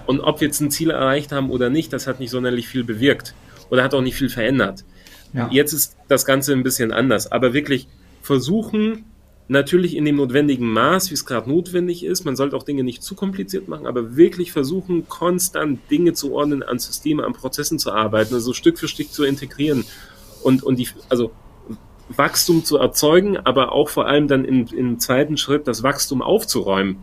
Und ob wir jetzt ein Ziel erreicht haben oder nicht, das hat nicht sonderlich viel bewirkt oder hat auch nicht viel verändert. Ja. Jetzt ist das Ganze ein bisschen anders, aber wirklich versuchen, natürlich in dem notwendigen Maß, wie es gerade notwendig ist. Man sollte auch Dinge nicht zu kompliziert machen, aber wirklich versuchen, konstant Dinge zu ordnen, an Systemen, an Prozessen zu arbeiten, also Stück für Stück zu integrieren und, und die, also Wachstum zu erzeugen, aber auch vor allem dann im, im zweiten Schritt das Wachstum aufzuräumen,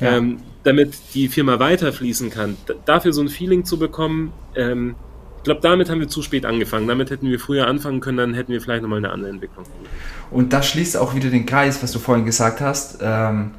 ja. ähm, damit die Firma weiterfließen kann. Dafür so ein Feeling zu bekommen, ähm, ich glaube, damit haben wir zu spät angefangen. Damit hätten wir früher anfangen können, dann hätten wir vielleicht nochmal eine andere Entwicklung. Und das schließt auch wieder den Kreis, was du vorhin gesagt hast. Ähm,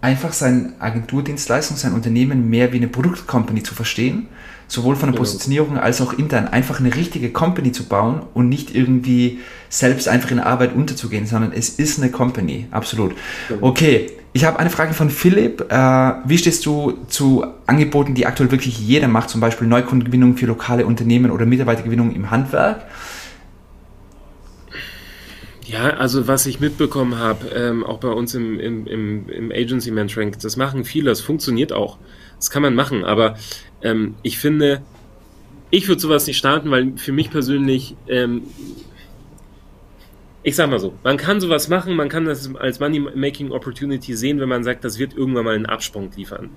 einfach seine Agenturdienstleistung, sein Unternehmen mehr wie eine Produktcompany zu verstehen, sowohl von der genau. Positionierung als auch intern, einfach eine richtige Company zu bauen und nicht irgendwie selbst einfach in der Arbeit unterzugehen, sondern es ist eine Company, absolut. Genau. Okay, ich habe eine Frage von Philipp. Äh, wie stehst du zu Angeboten, die aktuell wirklich jeder macht, zum Beispiel Neukundengewinnung für lokale Unternehmen oder Mitarbeitergewinnung im Handwerk? Ja, also was ich mitbekommen habe, ähm, auch bei uns im, im, im, im Agency Mentoring, das machen viele, das funktioniert auch. Das kann man machen, aber ähm, ich finde, ich würde sowas nicht starten, weil für mich persönlich ähm, ich sag mal so, man kann sowas machen, man kann das als Money-Making Opportunity sehen, wenn man sagt, das wird irgendwann mal einen Absprung liefern.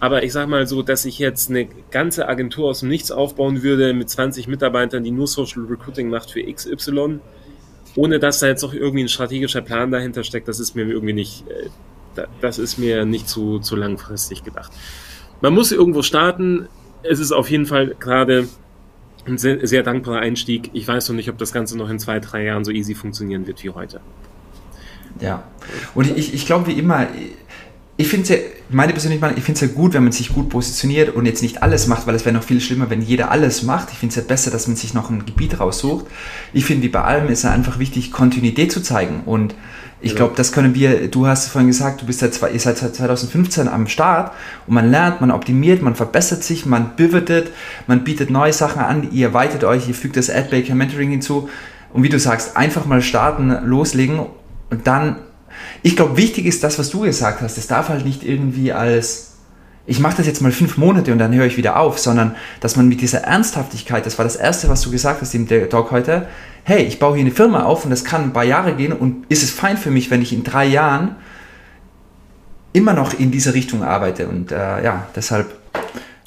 Aber ich sag mal so, dass ich jetzt eine ganze Agentur aus dem Nichts aufbauen würde mit 20 Mitarbeitern, die nur Social Recruiting macht für XY, ohne dass da jetzt noch irgendwie ein strategischer Plan dahinter steckt, das ist mir irgendwie nicht, äh, das ist mir nicht zu, zu langfristig gedacht. Man muss irgendwo starten. Es ist auf jeden Fall gerade ein sehr, sehr dankbarer Einstieg. Ich weiß noch nicht, ob das Ganze noch in zwei, drei Jahren so easy funktionieren wird wie heute. Ja, und ich, ich glaube wie immer, ich finde es ja, meine persönliche Meinung, ich finde es ja gut, wenn man sich gut positioniert und jetzt nicht alles macht, weil es wäre noch viel schlimmer, wenn jeder alles macht. Ich finde es ja besser, dass man sich noch ein Gebiet raussucht. Ich finde, wie bei allem ist es einfach wichtig, Kontinuität zu zeigen und ich glaube, das können wir, du hast vorhin gesagt, du bist seit, ihr seid seit 2015 am Start und man lernt, man optimiert, man verbessert sich, man pivotet, man bietet neue Sachen an, ihr erweitert euch, ihr fügt das AdBaker Mentoring hinzu und wie du sagst, einfach mal starten, loslegen und dann, ich glaube, wichtig ist das, was du gesagt hast, es darf halt nicht irgendwie als ich mache das jetzt mal fünf Monate und dann höre ich wieder auf, sondern dass man mit dieser Ernsthaftigkeit, das war das Erste, was du gesagt hast im Talk heute, hey, ich baue hier eine Firma auf und das kann ein paar Jahre gehen und ist es fein für mich, wenn ich in drei Jahren immer noch in diese Richtung arbeite. Und äh, ja, deshalb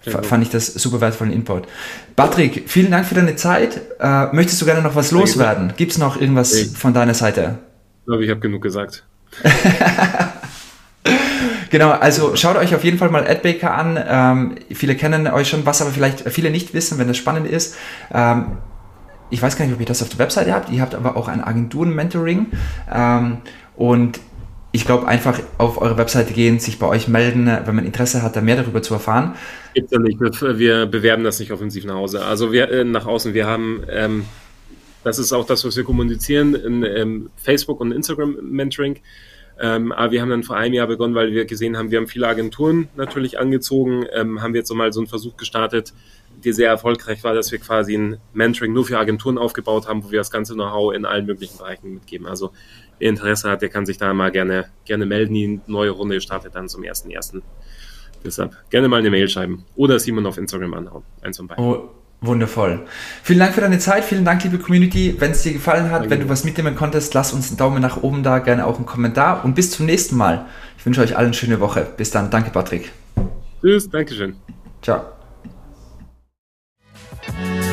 fand ich das super wertvollen Input. Patrick, vielen Dank für deine Zeit. Äh, möchtest du gerne noch was loswerden? Gibt es noch irgendwas von deiner Seite? Ich glaube, ich habe genug gesagt. <laughs> genau, also schaut euch auf jeden Fall mal AdBaker an. Ähm, viele kennen euch schon, was aber vielleicht viele nicht wissen, wenn das spannend ist. Ähm, ich weiß gar nicht, ob ihr das auf der Webseite habt. Ihr habt aber auch ein Agenturen-Mentoring. Ähm, und ich glaube, einfach auf eure Webseite gehen, sich bei euch melden, wenn man Interesse hat, da mehr darüber zu erfahren. Gibt ja nicht. Wir bewerben das nicht offensiv nach Hause. Also wir äh, nach außen. Wir haben, ähm, das ist auch das, was wir kommunizieren in ähm, Facebook und Instagram Mentoring. Ähm, aber wir haben dann vor einem Jahr begonnen, weil wir gesehen haben, wir haben viele Agenturen natürlich angezogen, ähm, haben wir jetzt so mal so einen Versuch gestartet, der sehr erfolgreich war, dass wir quasi ein Mentoring nur für Agenturen aufgebaut haben, wo wir das ganze Know-how in allen möglichen Bereichen mitgeben. Also wer Interesse hat, der kann sich da mal gerne, gerne melden. Die neue Runde startet dann zum 1.1. Deshalb gerne mal eine Mail schreiben oder Simon auf Instagram anhauen. Eins von beiden. Oh. Wundervoll. Vielen Dank für deine Zeit, vielen Dank, liebe Community. Wenn es dir gefallen hat, Danke. wenn du was mitnehmen konntest, lass uns einen Daumen nach oben da, gerne auch einen Kommentar und bis zum nächsten Mal. Ich wünsche euch allen eine schöne Woche. Bis dann. Danke, Patrick. Tschüss, Dankeschön. Ciao. Bye.